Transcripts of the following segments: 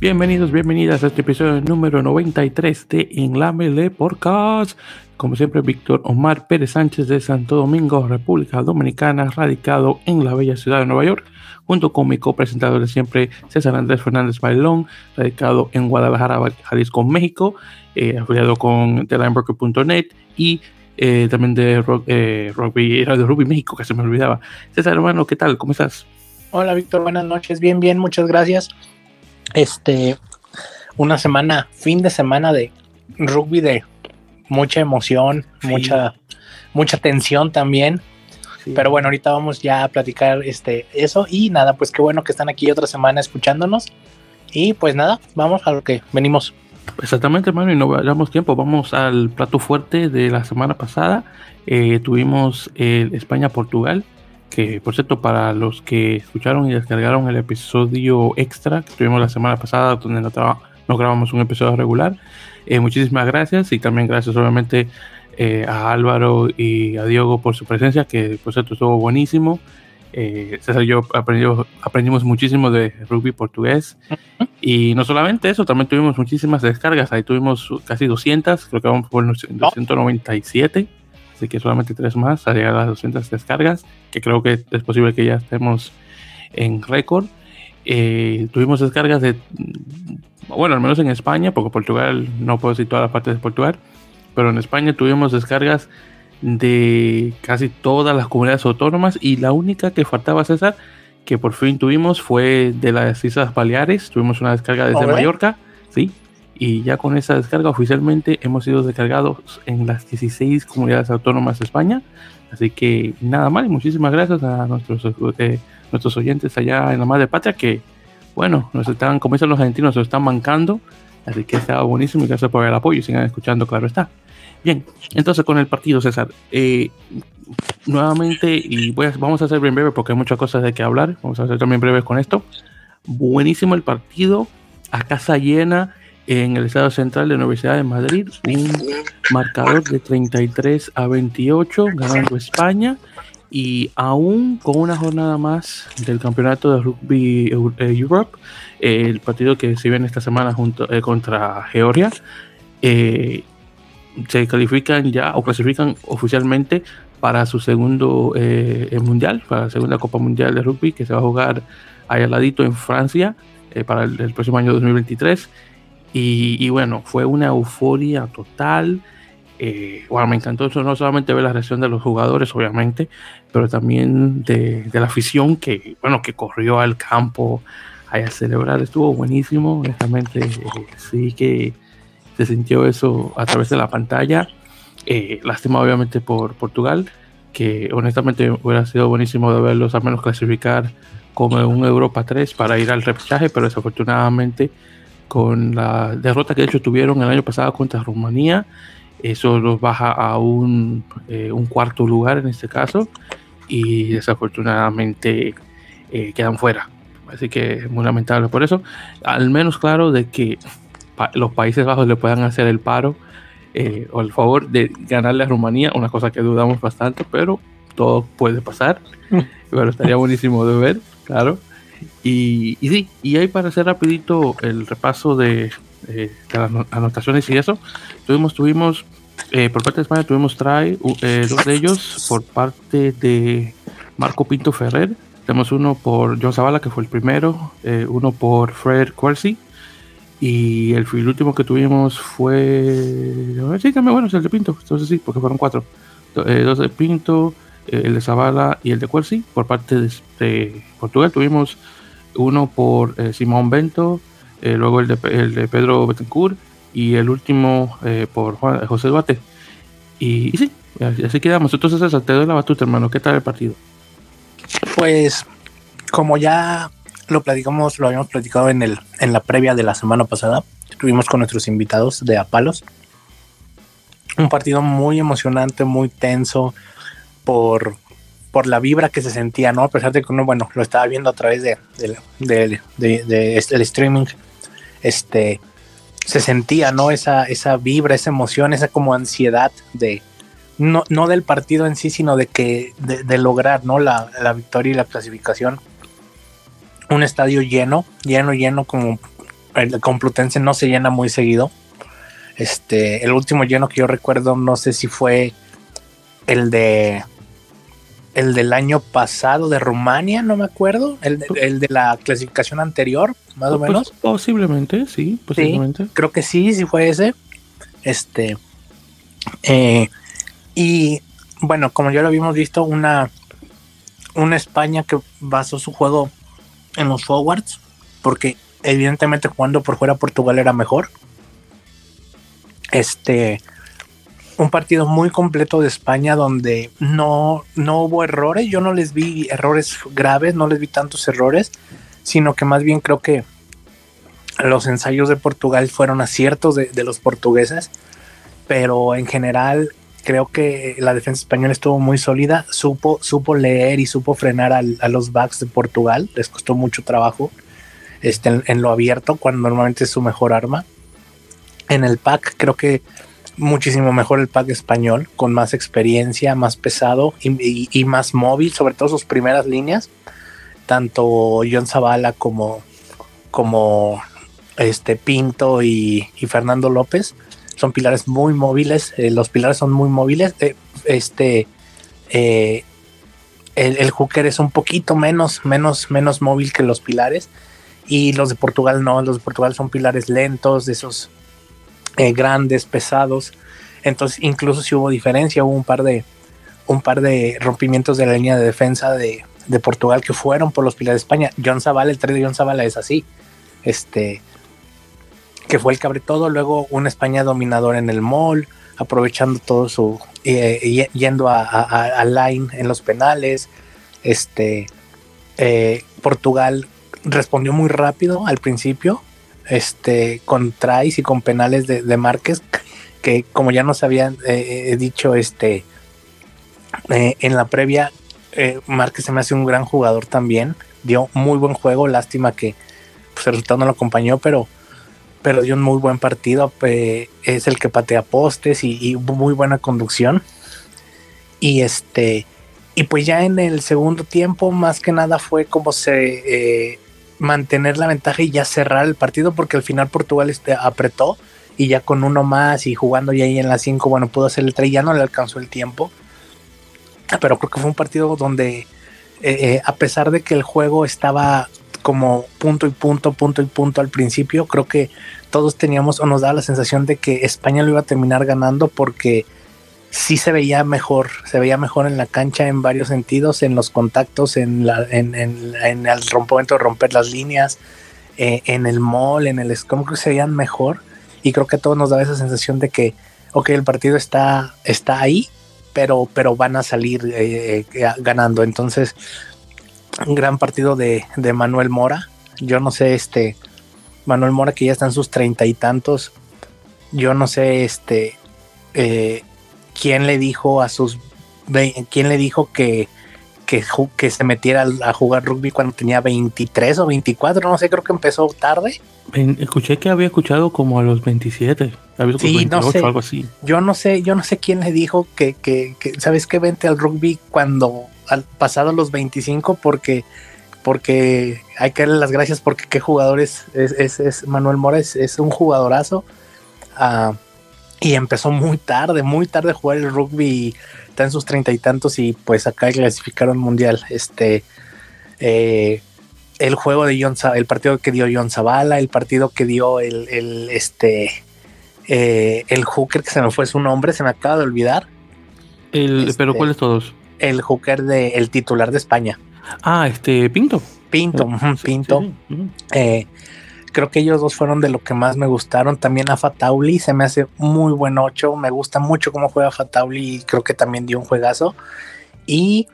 Bienvenidos, bienvenidas a este episodio número 93 de En la Mele Podcast. Como siempre, Víctor Omar Pérez Sánchez de Santo Domingo, República Dominicana, radicado en la bella ciudad de Nueva York, junto con mi copresentador de siempre, César Andrés Fernández Bailón, radicado en Guadalajara, Jalisco, México, eh, afiliado con TheLineBroker.net y eh, también de eh, rugby, de Rugby México, que se me olvidaba. César, hermano, ¿qué tal? ¿Cómo estás? Hola, Víctor, buenas noches. Bien, bien, muchas gracias. Este, una semana, fin de semana de rugby de mucha emoción, mucha, mucha tensión también. Pero bueno, ahorita vamos ya a platicar este, eso y nada, pues qué bueno que están aquí otra semana escuchándonos. Y pues nada, vamos a lo que venimos. Exactamente, hermano, y no vayamos tiempo. Vamos al plato fuerte de la semana pasada. Eh, tuvimos el España-Portugal, que por cierto, para los que escucharon y descargaron el episodio extra que tuvimos la semana pasada, donde no, no grabamos un episodio regular, eh, muchísimas gracias y también gracias obviamente eh, a Álvaro y a Diego por su presencia, que por cierto estuvo buenísimo. Eh, César y yo aprendimos muchísimo de rugby portugués. Y no solamente eso, también tuvimos muchísimas descargas, ahí tuvimos casi 200, creo que vamos por 297, así que solamente tres más a llegar a las 200 descargas, que creo que es posible que ya estemos en récord. tuvimos descargas de bueno, al menos en España, porque Portugal, no puedo decir todas las partes de Portugal, pero en España tuvimos descargas de casi todas las comunidades autónomas y la única que faltaba César, que por fin tuvimos, fue de las Islas Baleares, tuvimos una descarga desde Mallorca, ¿sí? Y ya con esa descarga oficialmente hemos sido descargados en las 16 comunidades autónomas de España. Así que nada más y muchísimas gracias a nuestros, eh, nuestros oyentes allá en la Madre Patria que bueno, nos están, como dicen los argentinos, nos están mancando. Así que está buenísimo y gracias por el apoyo. Sigan escuchando, claro está. Bien, entonces con el partido, César. Eh, nuevamente, y voy vamos a hacer bien breve porque hay muchas cosas de que hablar. Vamos a hacer también breves con esto. Buenísimo el partido, a casa llena en el Estado Central de la Universidad de Madrid. Un marcador de 33 a 28, ganando España y aún con una jornada más del campeonato de rugby eh, Europe, el partido que se viene esta semana junto, eh, contra Georgia, eh, se califican ya o clasifican oficialmente para su segundo mundial, para la segunda Copa Mundial de Rugby que se va a jugar ahí al ladito en Francia para el, el, próximo año 2023. Y, y bueno, fue una euforia total. Eh, bueno, me encantó eso, no solamente ver la reacción de los jugadores, obviamente, pero también de, la afición que, bueno, que corrió al campo a celebrar. Estuvo buenísimo, honestamente, eh, sí que se sintió eso a través de la pantalla. Eh, lástima, obviamente, por Portugal, que honestamente hubiera sido buenísimo de verlos al menos clasificar como un Europa 3 para ir al repechaje, pero desafortunadamente con la derrota que de hecho tuvieron el año pasado contra Rumanía, eso los baja a un, eh, un cuarto lugar en este caso y desafortunadamente eh, quedan fuera. Así que es muy lamentable por eso. Al menos claro de que los Países Bajos le puedan hacer el paro eh, o el favor de ganarle a Rumanía, una cosa que dudamos bastante, pero todo puede pasar. pero estaría buenísimo de ver, claro. Y, y sí, y ahí para hacer rapidito el repaso de, de las anotaciones y eso, tuvimos, tuvimos eh, por parte de España tuvimos try, eh, dos de ellos por parte de Marco Pinto Ferrer. Tenemos uno por John Zavala, que fue el primero, eh, uno por Fred Quercy. Y el, último que tuvimos fue. Sí, también bueno, es el de Pinto. Entonces sí, porque fueron cuatro. dos de Pinto, el de Zavala y el de Quercy. Por parte de, Portugal tuvimos uno por Simón Bento, luego el de, el de Pedro Betancourt y el último eh, por Juan, José Duarte. Y, sí, así, quedamos. Entonces, te doy la batuta, hermano. ¿Qué tal el partido? Pues, como ya lo platicamos, lo habíamos platicado en, el, en la previa de la semana pasada, estuvimos con nuestros invitados de Apalos. Un partido muy emocionante, muy tenso por, por la vibra que se sentía, ¿no? A pesar de que uno, bueno, lo estaba viendo a través de, de, de, de este, streaming. Este, se sentía, ¿no? Esa, esa vibra, esa emoción, esa como ansiedad de, no, no del partido en sí, sino de que de, lograr ¿no? La, la, victoria y la clasificación. Un estadio lleno, lleno, lleno, como el Complutense no se llena muy seguido. Este, el último lleno que yo recuerdo, no sé si fue el de el del año pasado de Rumania, no me acuerdo, el, de la clasificación anterior, más o pues, menos. Posiblemente, sí, posiblemente. creo que sí, sí fue ese. Este, eh, y bueno, como ya lo habíamos visto, una, una España que basó su juego en los forwards, porque evidentemente jugando por fuera Portugal era mejor. Este, un partido muy completo de España donde no, no hubo errores. Yo no les vi errores graves, no les vi tantos errores, sino que más bien creo que los ensayos de Portugal fueron aciertos de, los portugueses, pero en general creo que la defensa española estuvo muy sólida, supo, supo leer y supo frenar a los backs de Portugal, les costó mucho trabajo este, en, lo abierto, cuando normalmente es su mejor arma. En el pack creo que muchísimo mejor el pack español, con más experiencia, más pesado y, más móvil, sobre todo sus primeras líneas. Tanto John Zavala como, como este Pinto y, Fernando López son pilares muy móviles. Eh, los pilares son muy móviles. Eh, este eh, el, el, hooker es un poquito menos, menos, menos móvil que los pilares y los de Portugal no, los de Portugal son pilares lentos, de esos grandes, pesados. Entonces, incluso si hubo diferencia, hubo un par de un par de rompimientos de la línea de defensa de, Portugal que fueron por los pilares de España. John Zavala, el 3 de John Zavala es así. Este que fue el que abre todo, luego una España dominadora en el mall, aprovechando todo su yendo a, line en los penales. Este eh, Portugal respondió muy rápido al principio, este, con tries y con penales de, de Márquez, que como ya nos habían eh, eh, dicho este, en la previa, Márquez se me hace un gran jugador también, dio muy buen juego, lástima que pues, el resultado no lo acompañó, pero, pero dio un muy buen partido, es el que patea postes y, muy buena conducción. Y este, y pues ya en el segundo tiempo, más que nada fue como se mantener la ventaja y ya cerrar el partido porque al final Portugal este, apretó y ya con uno más y jugando ya ahí en la 5, bueno, pudo hacer el 3, ya no le alcanzó el tiempo. Pero creo que fue un partido donde, eh, eh, a pesar de que el juego estaba como punto y punto, punto y punto al principio, creo que todos teníamos o nos daba la sensación de que España lo iba a terminar ganando porque sí se veía mejor, se veía mejor en la cancha en varios sentidos, en los contactos, en, la, en, en, el rompimiento de romper las líneas, eh, en el mall, en el como que se veían mejor y creo que a todos nos daba esa sensación de que, ok, el partido está, está ahí, pero, pero van a salir eh, eh, ganando. Entonces, un gran partido de, de Manuel Mora. Yo no sé, este, Manuel Mora que ya está en sus treinta y tantos. Yo no sé, este, eh, quién le dijo a sus quién le dijo que, que, que, se metiera a jugar rugby cuando tenía 23 o 24, no sé, creo que empezó tarde. Escuché que había escuchado como a los 27, sí, no sé. algo así. Yo no sé, yo no sé quién le dijo que, que, sabes que vente al rugby cuando al pasado los 25 porque porque hay que darle las gracias porque qué jugador es, es, es, Manuel Mora, es, un jugadorazo. Uh, y empezó muy tarde, muy tarde a jugar el rugby, está en sus treinta y tantos y pues acá clasificaron mundial. Este, eh, el juego de John, el partido que dio John Zavala, el partido que dio el, el este, eh, el hooker que se me fue su nombre, se me acaba de olvidar. El, este, pero ¿cuáles todos? El hooker de, el titular de España. Ah, este Pinto. Pinto, Pinto. Eh, creo que ellos dos fueron de lo que más me gustaron. También a Fatauli se me hace muy buen 8. Me gusta mucho cómo juega Fatauli y creo que también dio un juegazo. Y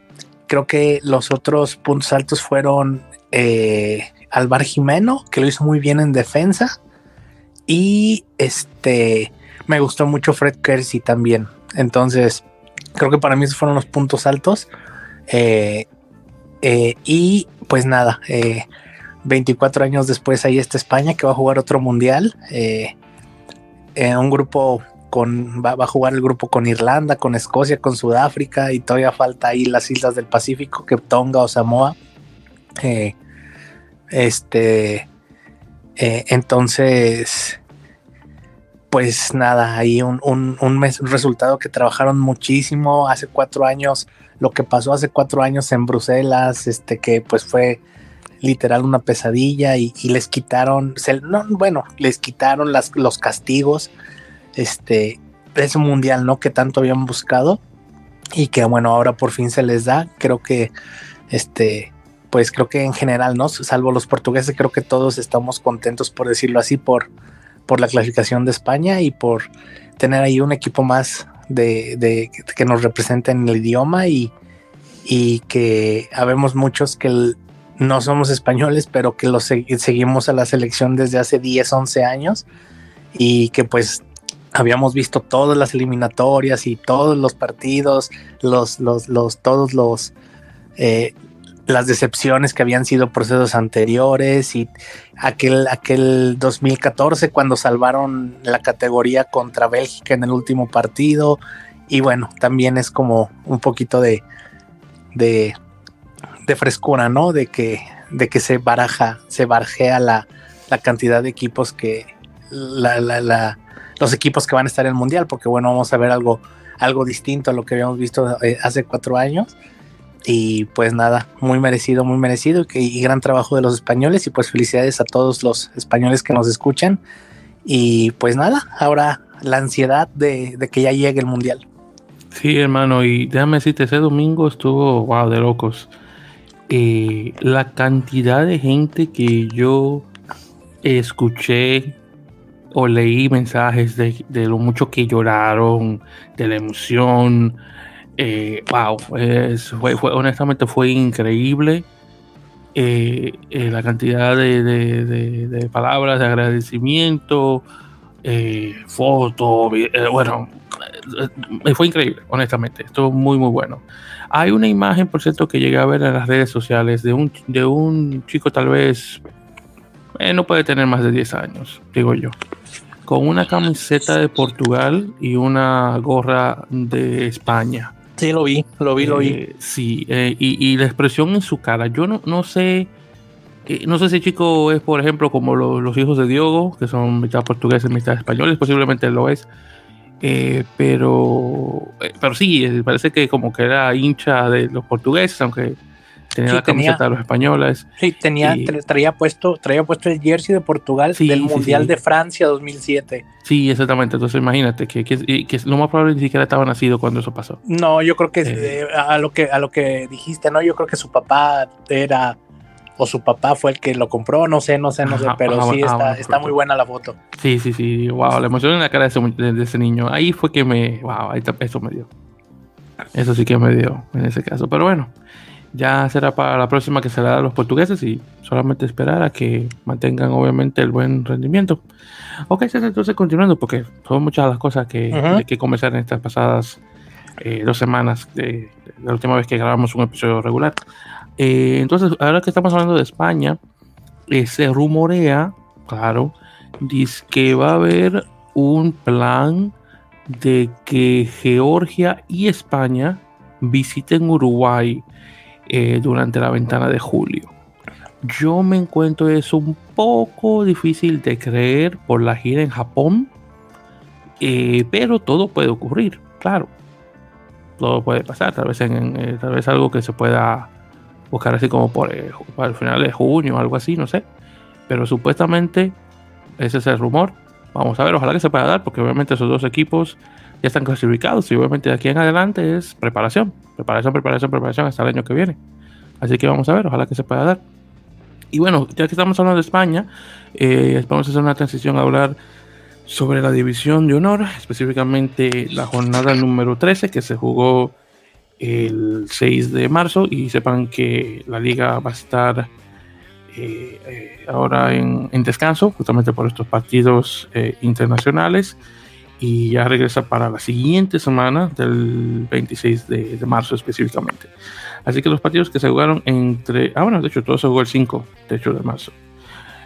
creo que los otros puntos altos fueron eh, Alvar Jimeno, que lo hizo muy bien en defensa. Y este me gustó mucho Fred Kersey también. Entonces, creo que para mí esos fueron los puntos altos. Eh, eh, y pues nada, 24 años después ahí está España que va a jugar otro mundial. Eh, un grupo con, va, a jugar el grupo con Irlanda, con Escocia, con Sudáfrica y todavía falta ahí las islas del Pacífico, que Tonga o Samoa. Eh, este, eh, entonces, pues nada, ahí un, un, un, mes, resultado que trabajaron muchísimo hace cuatro años, lo que pasó hace cuatro años en Bruselas, este que pues fue literal una pesadilla y, les quitaron, no, bueno, les quitaron las, los castigos, este, ese mundial, ¿no? Que tanto habían buscado y que bueno, ahora por fin se les da, creo que, este, pues creo que en general, ¿no? Salvo los portugueses, creo que todos estamos contentos, por decirlo así, por, por la clasificación de España y por tener ahí un equipo más de, que nos represente en el idioma y, y que habemos muchos que no somos españoles, pero que los seguimos a la selección desde hace 10, 11 años y que pues habíamos visto todas las eliminatorias y todos los partidos, los, los, los, todos los, eh, las decepciones que habían sido procesos anteriores y aquel, aquel 2014 cuando salvaron la categoría contra Bélgica en el último partido y bueno, también es como un poquito de, de frescura, ¿no? De que, de que se baraja, se barjea la, la cantidad de equipos que, la, la, los equipos que van a estar en el mundial, porque bueno, vamos a ver algo, algo distinto a lo que habíamos visto eh, hace cuatro años. Y pues nada, muy merecido, muy merecido y, gran trabajo de los españoles y pues felicidades a todos los españoles que nos escuchan. Y pues nada, ahora la ansiedad de, de que ya llegue el mundial. Sí, hermano, y déjame decirte, ese domingo estuvo, wow, de locos. Eh, la cantidad de gente que yo escuché o leí mensajes de, lo mucho que lloraron, de la emoción. Eh, wow, honestamente fue increíble. Eh, la cantidad de, palabras de agradecimiento, fotos, bueno, fue increíble, honestamente. Estuvo muy, muy bueno. Hay una imagen, por cierto, que llegué a ver en las redes sociales de un, de un chico tal vez, eh, no puede tener más de 10 años, digo yo, con una camiseta de Portugal y una gorra de España. Sí, lo vi, lo vi, lo vi. Eh, sí, eh, y, la expresión en su cara, yo no, no sé, no sé si el chico es, por ejemplo, como los hijos de Diogo, que son mitad portugueses, mitad españoles, posiblemente lo es eh, pero, eh, pero sí, eh, parece que como que era hincha de los portugueses, aunque tenía la camiseta de los españoles. Sí, tenía, traía, puesto, traía puesto el jersey de Portugal del Mundial de Francia 2007. Sí, exactamente. Entonces imagínate que, que, que, lo más probable ni siquiera estaba nacido cuando eso pasó. No, yo creo que a lo que a lo que dijiste, ¿no? Yo creo que su papá era o su papá fue el que lo compró, no sé, no sé, no sé, pero sí está, está muy buena la foto. Sí, sí, sí, wow, la emoción en la cara de ese, niño, ahí fue que me, wow, ahí eso me dio. Eso sí que me dio en ese caso, pero bueno, ya será para la próxima que se a los portugueses y solamente esperar a que mantengan obviamente el buen rendimiento. Ok, entonces continuando, porque son muchas las cosas que hay que conversar en estas pasadas eh, dos semanas de, la última vez que grabamos un episodio regular. Eh, entonces, ahora que estamos hablando de España, eh, se rumorea, claro, dice que va a haber un plan de que Georgia y España visiten Uruguay eh, durante la ventana de julio. Yo me encuentro eso un poco difícil de creer por la gira en Japón, pero todo puede ocurrir, claro. Todo puede pasar, tal vez, en, tal vez algo que se pueda buscar así como por el, para el final de junio algo así, no sé. Pero supuestamente ese es el rumor. Vamos a ver, ojalá que se pueda dar, porque obviamente esos dos equipos ya están clasificados y obviamente de aquí en adelante es preparación, preparación, preparación, preparación hasta el año que viene. Así que vamos a ver, ojalá que se pueda dar. Y bueno, ya que estamos hablando de España, eh, vamos a hacer una transición a hablar sobre la división de honor, específicamente la jornada número 13 que se jugó el 6 de marzo y sepan que la liga va a estar eh, eh, ahora en, descanso justamente por estos partidos eh, internacionales y ya regresa para la siguiente semana del 26 de, marzo específicamente. Así que los partidos que se jugaron entre... Ah, bueno, de hecho todo se jugó el 5 de hecho de marzo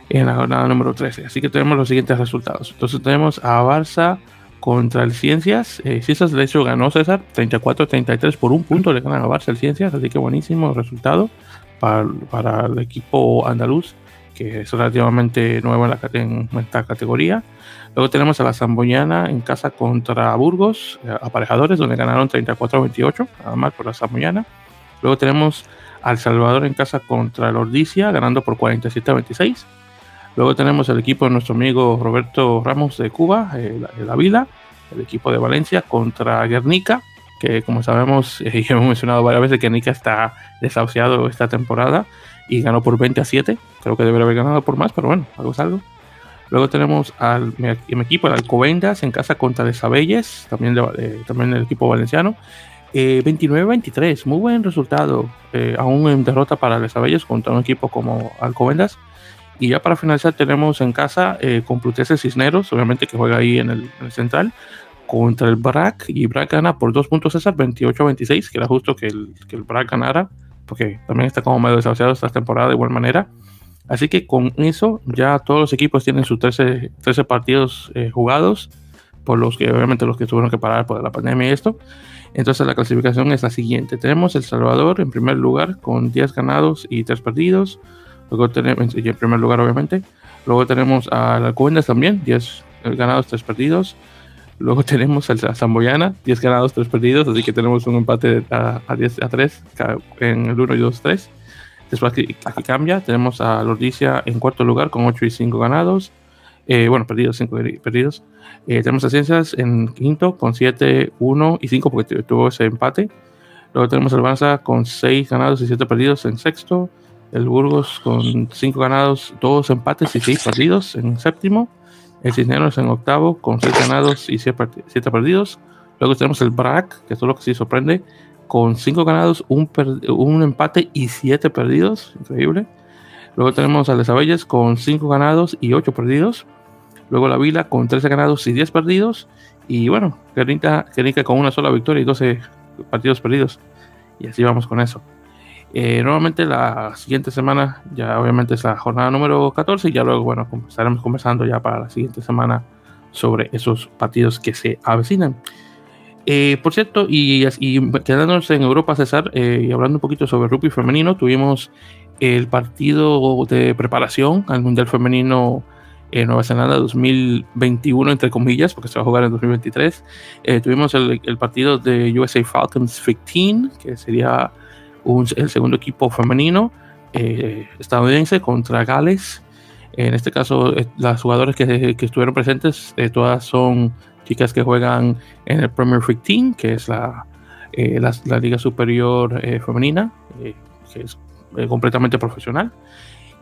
en la jornada número 13. Así que tenemos los siguientes resultados. Entonces tenemos a Barça contra el Ciencias. Eh, Ciencias de hecho ganó César 34-33 por un punto, le ganan a Barça el Ciencias, así que buenísimo resultado para, para el equipo andaluz, que es relativamente nuevo en, la, en esta categoría. Luego tenemos a la Zamboyana en casa contra Burgos, eh, aparejadores, donde ganaron 34-28, nada más por la Zamboyana. Luego tenemos al Salvador en casa contra el Ordicia, ganando por 47-26. Luego tenemos el equipo de nuestro amigo Roberto Ramos de Cuba, el, el Avila, el equipo de Valencia contra Guernica, que como sabemos, eh, hemos mencionado varias veces Guernica está desahuciado esta temporada y ganó por 20 a 7. Creo que debería haber ganado por más, pero bueno, algo es algo. Luego tenemos al mi, mi equipo, el Alcobendas, en casa contra de Sabelles, también, de, eh, también el equipo valenciano. Eh, 29-23, muy buen resultado, eh, aún en derrota para Les Abelles contra un equipo como Alcobendas. Y ya para finalizar tenemos en casa eh, Complutense Cisneros, obviamente que juega ahí en el, en el, central, contra el BRAC. Y BRAC gana por dos puntos César, 28-26, que era justo que el, que el BRAC ganara, porque también está como medio desahuciado esta temporada de igual manera. Así que con eso ya todos los equipos tienen sus 13, 13 partidos eh, jugados, por los que obviamente los que tuvieron que parar por la pandemia y esto. Entonces la clasificación es la siguiente. Tenemos El Salvador en primer lugar con 10 ganados y 3 perdidos. Luego tenemos, en primer lugar obviamente. Luego tenemos a la también, 10 ganados, 3 perdidos. Luego tenemos a Zamboyana, 10 ganados, 3 perdidos. Así que tenemos un empate a, a 10 a 3 en el 1 y 2, 3. Después aquí, aquí cambia. Tenemos a Lordicia en cuarto lugar con 8 y 5 ganados. Eh, bueno, perdidos, 5 perdidos. Eh, tenemos a Ciencias en quinto con 7, 1 y 5 porque tuvo ese empate. Luego tenemos el Barça con 6 ganados y 7 perdidos en sexto. El Burgos con 5 ganados, 2 empates y 6 perdidos en séptimo. El Cisneros en octavo con 6 ganados y 7 perdidos. Luego tenemos el BRAC, que es lo que sí sorprende, con 5 ganados, un, un, empate y 7 perdidos. Increíble. Luego tenemos a Les Abelles con 5 ganados y 8 perdidos. Luego la Vila con 13 ganados y 10 perdidos. Y bueno, Guernica, Guernica con una sola victoria y 12 partidos perdidos. Y así vamos con eso. Eh, nuevamente la siguiente semana, ya obviamente es la jornada número 14 y ya luego, bueno, estaremos conversando ya para la siguiente semana sobre esos partidos que se avecinan. Eh, por cierto, y, quedándonos en Europa, César, eh, y hablando un poquito sobre rugby femenino, tuvimos el partido de preparación al Mundial Femenino en Nueva Zelanda 2021, entre comillas, porque se va a jugar en 2023. Eh, tuvimos el, partido de USA Falcons 15, que sería el segundo equipo femenino estadounidense contra Gales. En este caso, las jugadoras que, estuvieron presentes, todas son chicas que juegan en el Premier 15, que es la, la, la liga superior femenina, que es completamente profesional.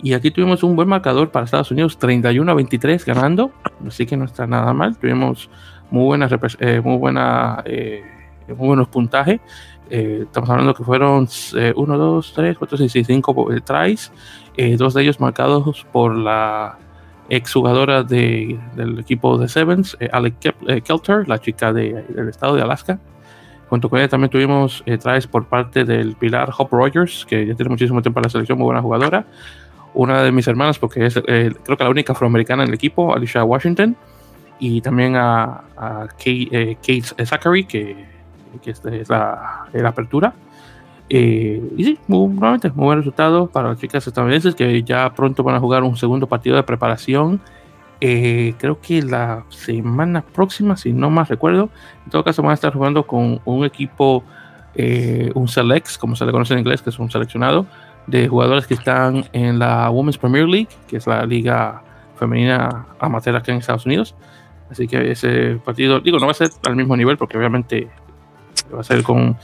Y aquí tuvimos un buen marcador para Estados Unidos, 31 a 23 ganando, así que no está nada mal. Tuvimos muy, buena, eh, muy, buena, eh, muy buenos puntajes. Eh, estamos hablando que fueron 1, 2, 3, 4, 6, 5 tries, dos de ellos marcados por la exjugadora de, del equipo de Sevens, Alec Kelter, la chica de, del estado de Alaska. Junto con ella también tuvimos tries por parte del Pilar Hop Rogers, que ya tiene muchísimo tiempo en la selección, muy buena jugadora una de mis hermanas, porque es eh, creo que la única afroamericana en el equipo, Alicia Washington, y también a, eh, Kate, Zachary, que, que es, la, apertura. Eh, y sí, muy, nuevamente, muy buen resultado para las chicas estadounidenses que ya pronto van a jugar un segundo partido de preparación. Eh, creo que la semana próxima, si no más recuerdo. En todo caso, van a estar jugando con un equipo, un Selects, como se le conoce en inglés, que es un seleccionado de jugadores que están en la Women's Premier League, que es la liga femenina amateur aquí en Estados Unidos. Así que ese partido, digo, no va a ser al mismo nivel porque obviamente va a ser con,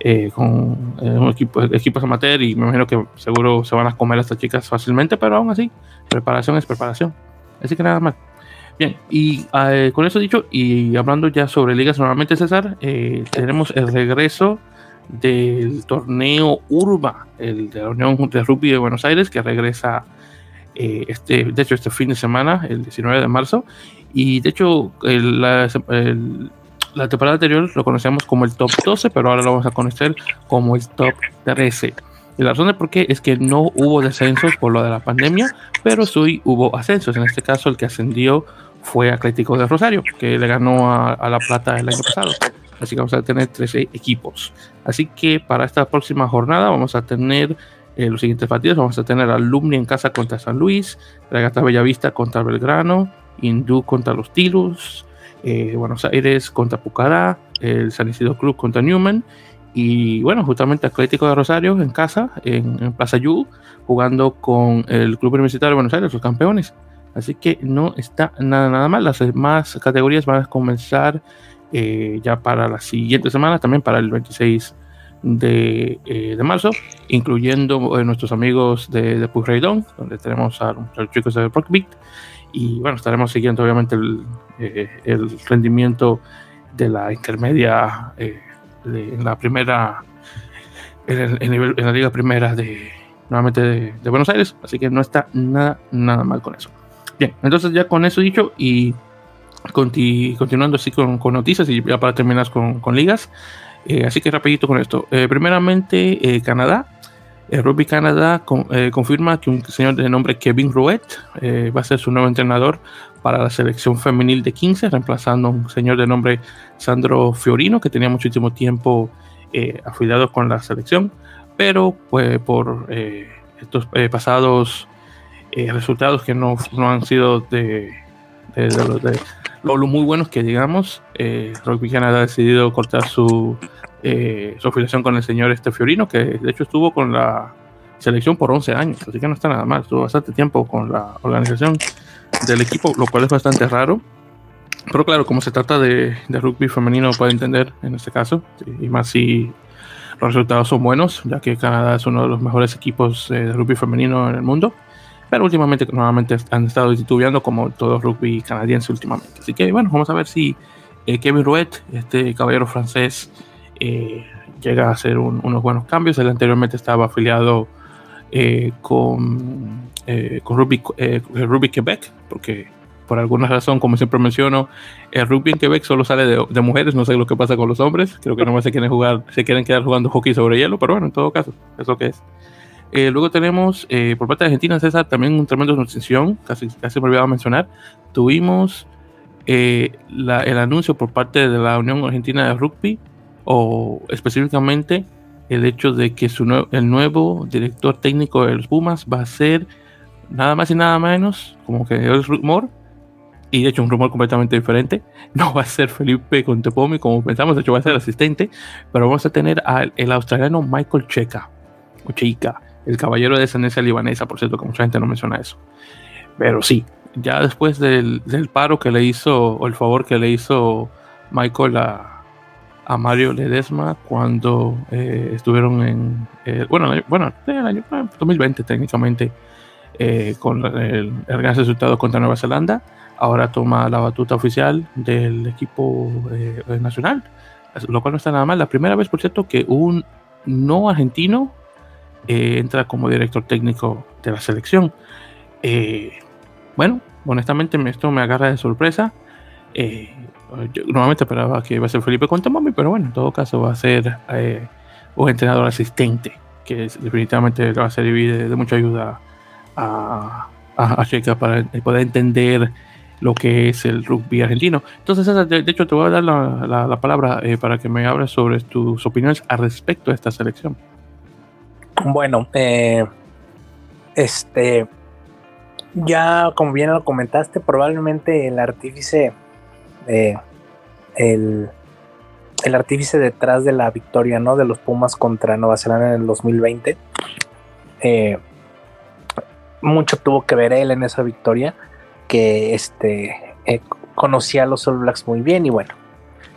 eh, con eh, un equipo, equipos amateur y me imagino que seguro se van a comer a estas chicas fácilmente, pero aún así, preparación es preparación. Así que nada más. Bien, y eh, con eso dicho, y hablando ya sobre ligas, normalmente César, eh, tenemos el regreso del torneo Urba, el de la Unión de Rugby de Buenos Aires, que regresa eh, este, de hecho este fin de semana, el 19 de marzo. Y de hecho, el, la, el, la, temporada anterior lo conocíamos como el top 12, pero ahora lo vamos a conocer como el top 13. Y la razón de por qué es que no hubo descensos por lo de la pandemia, pero sí hubo ascensos. En este caso, el que ascendió fue Atlético de Rosario, que le ganó a, La Plata el año pasado. Así que vamos a tener 13 equipos. Así que para esta próxima jornada vamos a tener eh, los siguientes partidos. Vamos a tener Alumni en casa contra San Luis, Regata Bellavista contra Belgrano, Hindú contra los Tirus, eh, Buenos Aires contra Pucará, el San Isidro Club contra Newman y bueno, justamente Atlético de Rosario en casa, en, Plaza Yu, jugando con el Club Universitario de Buenos Aires, los campeones. Así que no está nada, nada mal. Las demás categorías van a comenzar eh, ya para la siguiente semana, también para el 26 de, eh, de marzo, incluyendo nuestros amigos de, de Puyraidón, donde tenemos a, los chicos de Rockbeat. Y bueno, estaremos siguiendo obviamente el, el rendimiento de la intermedia eh, en la primera, en, la liga primera de nuevamente de, Buenos Aires, así que no está nada, nada mal con eso. Bien, entonces ya con eso dicho y continuando así con, noticias y ya para terminar con, ligas, eh, así que rapidito con esto. Eh, primeramente, Canadá. Rugby Canadá confirma que un señor de nombre Kevin Rouet va a ser su nuevo entrenador para la selección femenil de 15, reemplazando a un señor de nombre Sandro Fiorino, que tenía muchísimo tiempo eh, afiliado con la selección, pero pues, por eh, estos eh, pasados eh, resultados que no, no, han sido de, de, de, lo, muy buenos que digamos, Rugby Canadá ha decidido cortar su, su afiliación con el señor este Fiorino, que de hecho estuvo con la selección por 11 años, así que no está nada mal, estuvo bastante tiempo con la organización del equipo, lo cual es bastante raro. Pero claro, como se trata de, de rugby femenino, puede entender en este caso, y más si los resultados son buenos, ya que Canadá es uno de los mejores equipos eh, de rugby femenino en el mundo. Pero últimamente, nuevamente han estado titubeando como todo rugby canadiense últimamente. Así que bueno, vamos a ver si eh, Kevin Rouet, este caballero francés, eh, llega a hacer unos buenos cambios. Él anteriormente estaba afiliado con eh, con rugby, eh, rugby Quebec, porque por alguna razón, como siempre menciono, el rugby en Quebec solo sale de, mujeres, no sé lo que pasa con los hombres, creo que no se quieren jugar, se quieren quedar jugando hockey sobre hielo, pero bueno, en todo caso, es lo que es. Eh, luego tenemos por parte de Argentina, César, también un tremendo notición, casi, casi me olvidaba mencionar, tuvimos la, el anuncio por parte de la Unión Argentina de Rugby, o específicamente el hecho de que su el nuevo director técnico de los Pumas va a ser nada más y nada menos, como que es rumor, y de hecho un rumor completamente diferente, no va a ser Felipe Contepomi como pensamos, de hecho va a ser asistente, pero vamos a tener al el australiano Michael Checa, o Cheika, el caballero de descendencia libanesa, por cierto, que mucha gente no menciona eso. Pero sí, ya después del, del paro que le hizo, o el favor que le hizo Michael a, a Mario Ledesma cuando eh, estuvieron en, eh, bueno, bueno, el año 2020 técnicamente, eh, con el, gran resultado contra Nueva Zelanda. Ahora toma la batuta oficial del equipo eh, nacional, lo cual no está nada mal. La primera vez, por cierto, que un no argentino entra como director técnico de la selección. bueno, honestamente esto me agarra de sorpresa. Yo normalmente esperaba que iba a ser Felipe Contemami, pero bueno, en todo caso va a ser un entrenador asistente, que definitivamente va a ser de, mucha ayuda a, a, Checa para poder entender lo que es el rugby argentino. Entonces, de, hecho, te voy a dar la, la, palabra eh, para que me hables sobre tus opiniones al respecto de esta selección. Bueno, eh, este, ya como bien lo comentaste, probablemente el artífice, el, el artífice detrás de la victoria, ¿no? De los Pumas contra Nueva Zelanda en el 2020. Eh, mucho tuvo que ver él en esa victoria, que este eh, conocía a los All Blacks muy bien y bueno,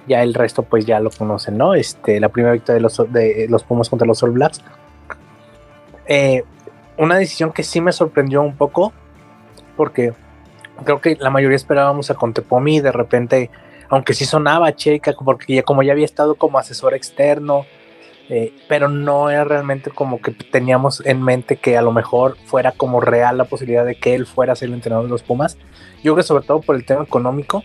ya el resto pues ya lo conocen, ¿no? Este, la primera victoria de los, de los Pumas contra los All Blacks. Eh, una decisión que sí me sorprendió un poco, porque creo que la mayoría esperábamos a Contepomi de repente, aunque sí sonaba Checa, porque ya, como ya había estado como asesor externo, eh, pero no era realmente como que teníamos en mente que a lo mejor fuera como real la posibilidad de que él fuera a ser el entrenador de los Pumas. Yo creo que sobre todo por el tema económico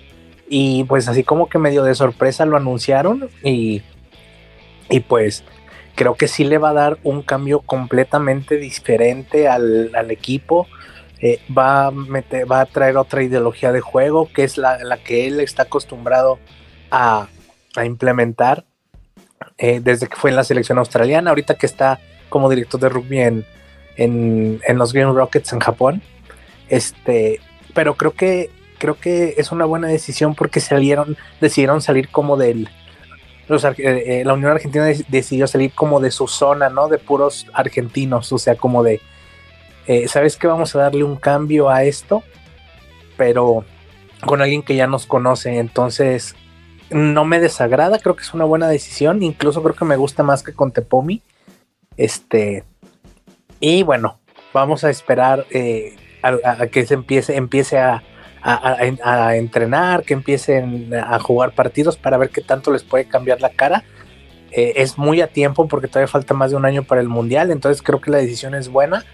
y pues así como que medio de sorpresa lo anunciaron y, y pues creo que sí le va a dar un cambio completamente diferente al, al equipo. Eh, va, a va a traer otra ideología de juego, que es la, que él está acostumbrado a, implementar eh, desde que fue en la selección australiana, ahorita que está como director de rugby en, en, en los Green Rockets en Japón. Este, pero creo que creo que es una buena decisión porque salieron, decidieron salir como del eh, eh, la Unión Argentina decidió salir como de su zona, ¿no? De puros argentinos, o sea, como de, eh, ¿sabes qué? Vamos a darle un cambio a esto, pero con alguien que ya nos conoce, entonces no me desagrada, creo que es una buena decisión, incluso creo que me gusta más que con Tepomi, este, y bueno, vamos a esperar a, que se empiece, empiece a, a, entrenar, que empiecen a jugar partidos para ver qué tanto les puede cambiar la cara. Eh, es muy a tiempo porque todavía falta más de un año para el mundial, entonces creo que la decisión es buena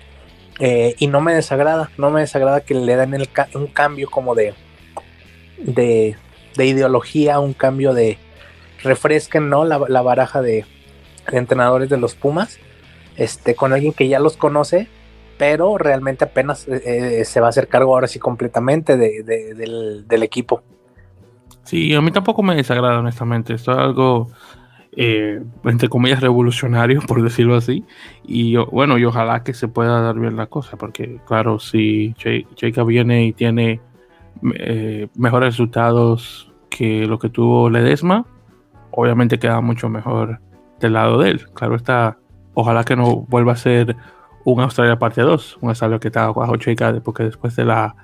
eh, y no me desagrada, no me desagrada que le den un cambio como de, de, ideología, un cambio de refresquen ¿no? la, baraja de, de entrenadores de los Pumas este, con alguien que ya los conoce pero realmente apenas eh, eh, se va a hacer cargo ahora sí completamente del, equipo. Sí, a mí tampoco me desagrada, honestamente. Esto es algo, eh, entre comillas, revolucionario, por decirlo así. Y bueno, y ojalá que se pueda dar bien la cosa, porque claro, si Cheika viene y tiene mejores resultados que lo que tuvo Ledesma, obviamente queda mucho mejor del lado de él. Claro está, ojalá que no vuelva a ser un Australia parte 2, un Australia que estaba bajo Checa porque después de la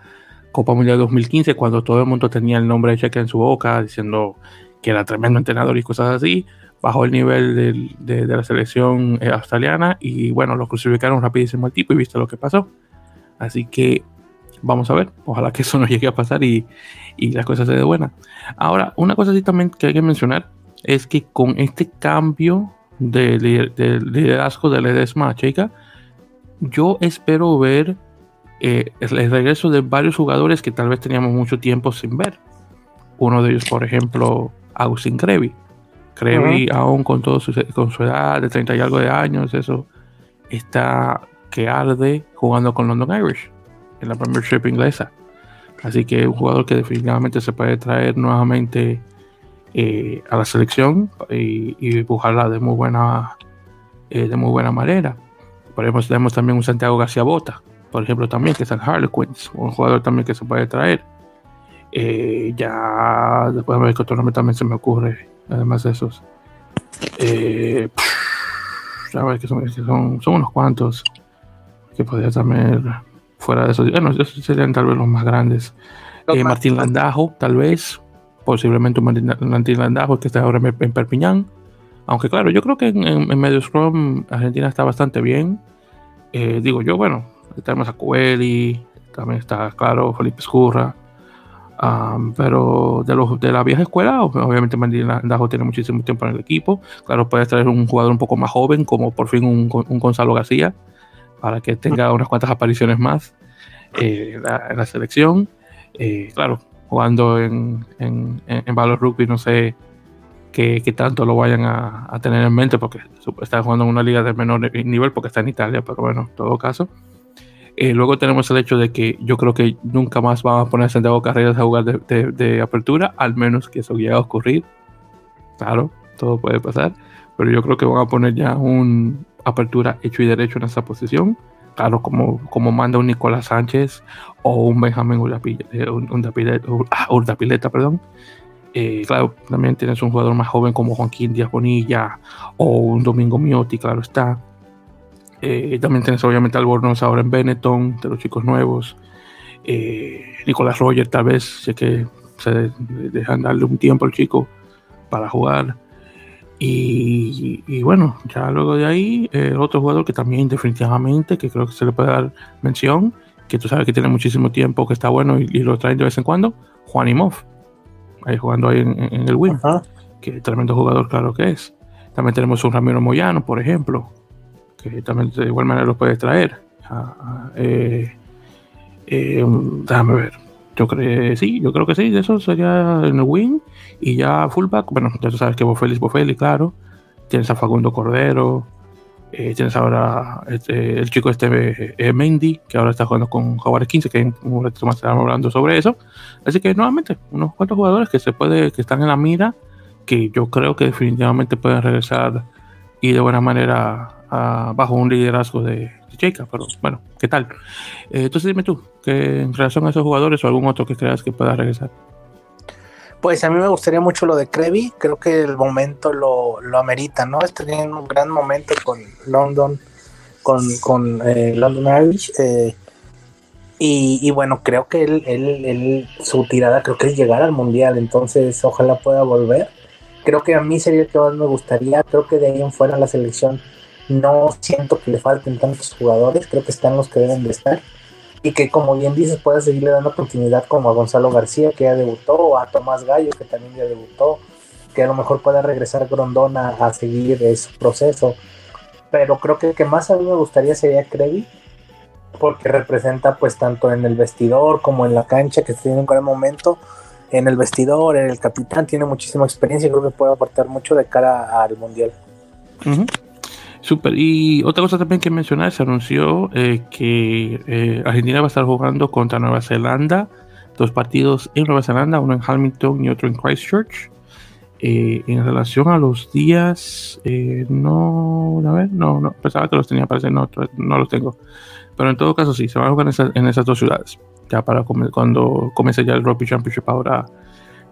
Copa Mundial 2015, cuando todo el mundo tenía el nombre de Checa en su boca, diciendo que era tremendo entrenador y cosas así, bajó el nivel de, la selección eh, australiana y bueno, lo crucificaron rapidísimo al tipo y viste lo que pasó. Así que vamos a ver, ojalá que eso no llegue a pasar y, y las cosas se den buenas. Ahora, una cosa así también que hay que mencionar es que con este cambio de, liderazgo de Ledesma Checa, yo espero ver eh, el regreso de varios jugadores que tal vez teníamos mucho tiempo sin ver. Uno de ellos, por ejemplo, Agustín Crevi. Crevi, aún con, todo su, con su edad de 30 y algo de años, eso está que arde jugando con London Irish en la Premiership inglesa. Así que un jugador que definitivamente se puede traer nuevamente eh, a la selección y, y empujarla de muy buena, eh, de muy buena manera. Por ejemplo, tenemos también un Santiago García Bota, por ejemplo, también que es el Harlequins, un jugador también que se puede traer. Eh, ya después de ver que otro nombre también se me ocurre, además de esos. Eh, ver que son, son, unos cuantos que podría también fuera de esos. Bueno, esos serían tal vez los más grandes. Eh, Martín Landajo, tal vez, posiblemente Martín Landajo que está ahora en Perpiñán. Aunque claro, yo creo que en, medio Scrum Argentina está bastante bien. Eh, digo yo, bueno, tenemos a Coeli, también está, claro, Felipe Escurra. Pero de, los, de la vieja escuela, obviamente Mandela Dajo tiene muchísimo tiempo en el equipo. Claro, puede traer un jugador un poco más joven, como por fin un, Gonzalo García, para que tenga unas cuantas apariciones más eh, en la selección. Eh, claro, jugando en, en, en Valor Rugby, no sé que, tanto lo vayan a, tener en mente, porque está jugando en una liga de menor nivel, porque está en Italia, pero bueno, en todo caso. Eh, luego tenemos el hecho de que yo creo que nunca más van a poner a Santiago Carreras a jugar de, apertura, al menos que eso llegue a ocurrir. Claro, todo puede pasar, pero yo creo que van a poner ya un apertura hecho y derecho en esa posición. Claro, como, como manda un Nicolás Sánchez o un Benjamín Urdapileta, eh, ah, perdón, eh, claro, también tienes un jugador más joven como Joaquín Díaz Bonilla o un Domingo Miotti, claro está. Eh, también tienes obviamente Albornoz ahora en Benetton, de los chicos nuevos. Eh, Nicolás Roger tal vez, sé que se dejan darle un tiempo al chico para jugar. Y, bueno, ya luego de ahí, el otro jugador que también definitivamente, que creo que se le puede dar mención, que tú sabes que tiene muchísimo tiempo, que está bueno y, lo traen de vez en cuando, Juan Imov ahí jugando ahí en, el Win. Que tremendo jugador, claro que es. También tenemos un Ramiro Moyano, por ejemplo, que también de igual manera lo puede traer. Ah, ah, eh, eh, déjame ver. Yo creo sí, yo creo que sí, de eso sería el win. Y ya fullback, bueno, ya tú sabes que Bofeli es Bofeli, claro. Tienes a Facundo Cordero. Eh, tienes ahora este, el chico este eh, Mendy, que ahora está jugando con Jaguares 15, que en un ratito más estaremos hablando sobre eso. Así que nuevamente, unos cuantos jugadores que se puede, que están en la mira, que yo creo que definitivamente pueden regresar y de buena manera bajo un liderazgo de, de Pero bueno, ¿qué tal? Eh, entonces dime tú, que en relación a esos jugadores o algún otro que creas que pueda regresar. Pues a mí me gustaría mucho lo de Krevi, creo que el momento lo, lo amerita, ¿no? Está teniendo un gran momento con London, con, con eh, London Irish. Eh, y, bueno, creo que él, él, su tirada creo que es llegar al mundial, entonces ojalá pueda volver. Creo que a mí sería el que más me gustaría, creo que de ahí en fuera la selección no siento que le falten tantos jugadores, creo que están los que deben de estar y que como bien dices pueda seguirle dando continuidad como a Gonzalo García que ya debutó, o a Tomás Gallo que también ya debutó, que a lo mejor pueda regresar Grondona a seguir ese proceso. Pero creo que el que más a mí me gustaría sería Crevi, porque representa pues tanto en el vestidor como en la cancha que tiene un gran momento. En el vestidor, el capitán tiene muchísima experiencia y creo que puede aportar mucho de cara al mundial. Super. Y otra cosa también que mencionar, se anunció eh, que eh, Argentina va a estar jugando contra Nueva Zelanda, dos partidos en Nueva Zelanda, uno en Hamilton y otro en Christchurch. Eh, en relación a los días, no, a ver, no, no, pensaba que los tenía, parece, no, no los tengo. Pero en todo caso, sí, se van a jugar en, esas dos ciudades, ya para cuando comience ya el Rugby Championship ahora,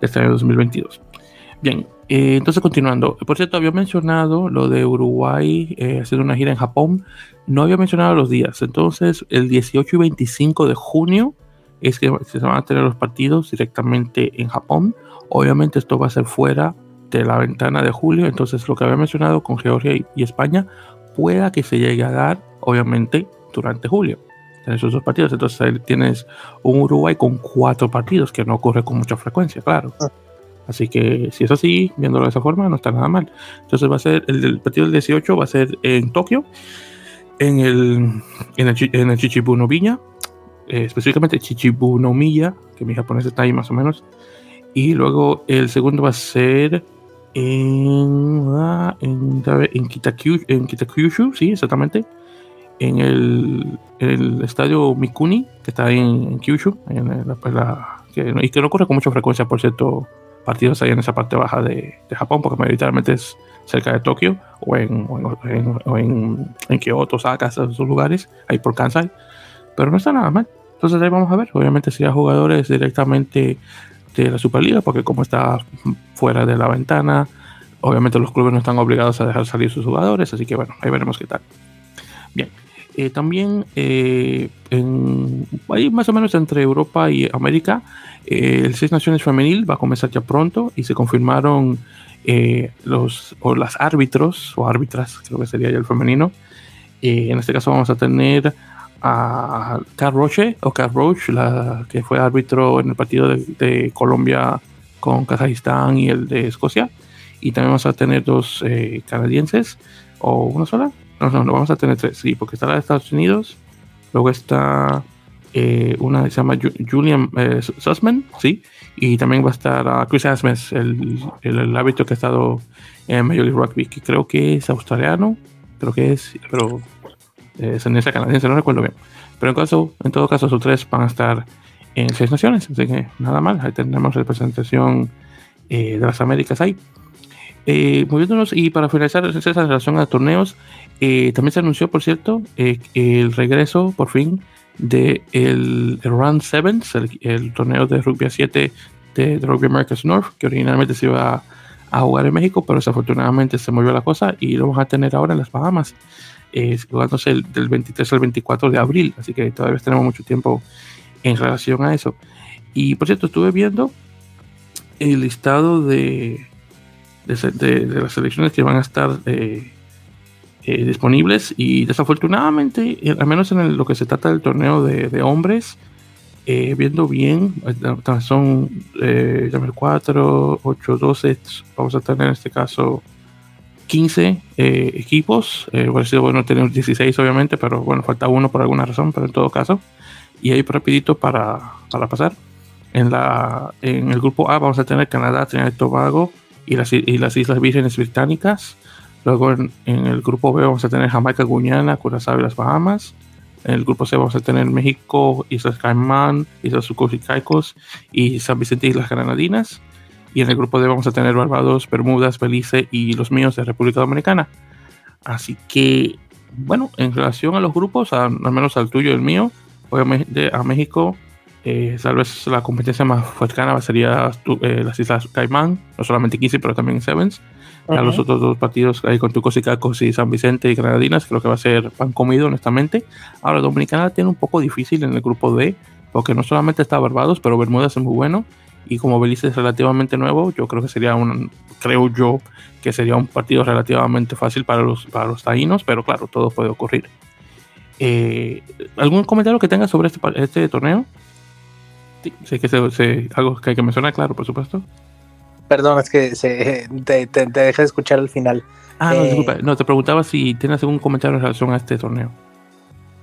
este año 2022. Bien, eh, entonces continuando. Por cierto, había mencionado lo de Uruguay eh, haciendo una gira en Japón. No había mencionado los días. Entonces, el 18 y 25 de junio es que se van a tener los partidos directamente en Japón. Obviamente esto va a ser fuera de la ventana de julio. Entonces, lo que había mencionado con Georgia y, España pueda que se llegue a dar, obviamente, durante julio. En esos dos partidos. Entonces, ahí tienes un Uruguay con cuatro partidos, que no ocurre con mucha frecuencia, claro. Ah. Así que si es así, viéndolo de esa forma, no está nada mal. Entonces va a ser el, partido del 18 va a ser en Tokio, en el, en el, en el Viña, eh, específicamente Chichibuno Miya, que mi japonés está ahí más o menos. Y luego el segundo va a ser en, ah, en, en, Kitakyushu, en sí, exactamente. En el, el, estadio Mikuni, que está ahí en, Kyushu, en la, que, y que no ocurre con mucha frecuencia, por cierto, partidos ahí en esa parte baja de, Japón, porque mayoritariamente es cerca de Tokio o en, o en, en, Kioto, Osaka, esos lugares, ahí por Kansai. Pero no está nada mal. Entonces ahí vamos a ver. Obviamente hay jugadores directamente de la Superliga, porque como está fuera de la ventana, obviamente los clubes no están obligados a dejar salir sus jugadores, así que bueno, ahí veremos qué tal. Bien. Eh, también eh, ahí más o menos entre Europa y América eh, el Seis Naciones Femenil va a comenzar ya pronto y se confirmaron eh, los o las árbitros o árbitras, creo que sería ya el femenino. En este caso vamos a tener a Carl Roche o Carl Roche, la que fue árbitro en el partido de, Colombia con Kazajistán y el de Escocia. Y también vamos a tener dos canadienses o una sola. No, no, no, vamos a tener tres, sí, porque está la de Estados Unidos, luego está eh, una que se llama Julian eh, Sussman, ¿sí? Y también va a estar Chris Asmes, el, el, árbitro que ha estado en Major League Rugby, que creo que es australiano, creo que es, pero eh, es en esa canadiense, no recuerdo bien. Pero en, caso, en todo caso, esos tres van a estar en seis naciones, así que nada mal, ahí tendremos representación de las Américas ahí. Moviéndonos y para finalizar esa relación a torneos, también se anunció, por cierto, el regreso por fin de el, Run Sevens, el, torneo de rugby a 7 de, Rugby Americas North, que originalmente se iba a, jugar en México, pero desafortunadamente se movió la cosa y lo vamos a tener ahora en las Bahamas, eh, jugándose el, del 23 al 24 de abril, así que todavía tenemos mucho tiempo en relación a eso. Y por cierto, estuve viendo el listado de, de, las selecciones que van a estar eh, eh, disponibles. Y desafortunadamente, eh, al menos en lo que se trata del torneo de, hombres, eh, viendo bien, son eh, 4, 8, 12, vamos a tener en este caso 15 equipos, hubiera sido bueno tener 16 obviamente, pero bueno, falta uno por alguna razón, pero en todo caso, y ahí rapidito para, para pasar. En, la, en el grupo A vamos a tener Canadá, Trinidad y Tobago y las, y las Islas Vírgenes Británicas. Luego en, el grupo B vamos a tener Jamaica, Guyana, Curazao y las Bahamas. En el grupo C vamos a tener México, Islas Caimán, Islas Sucos y Caicos y San Vicente y las Granadinas. Y en el grupo D vamos a tener Barbados, Bermudas, Belice y los míos de República Dominicana. Así que, bueno, en relación a los grupos, al menos al tuyo y el mío, obviamente a México, eh, tal vez la competencia más cercana sería eh, las Islas Caimán, no solamente 15, pero también Sevens. A los otros dos partidos ahí con Tucos y Cacos y San Vicente y Granadinas, creo que va a ser pan comido, honestamente. Ahora, Dominicana tiene un poco difícil en el grupo D, porque no solamente está Barbados, pero Bermudas es muy bueno. Y como Belice es relativamente nuevo, yo creo que sería un, creo yo, que sería un partido relativamente fácil para los, para los taínos, pero claro, todo puede ocurrir. Eh, ¿Algún comentario que tengas sobre este, este torneo? Sí, que se, algo que hay que mencionar, claro, por supuesto. Perdón, es que se, te, te, dejé de escuchar al final. Ah, no, disculpa. Eh, no, te preguntaba si tienes algún comentario en relación a este torneo.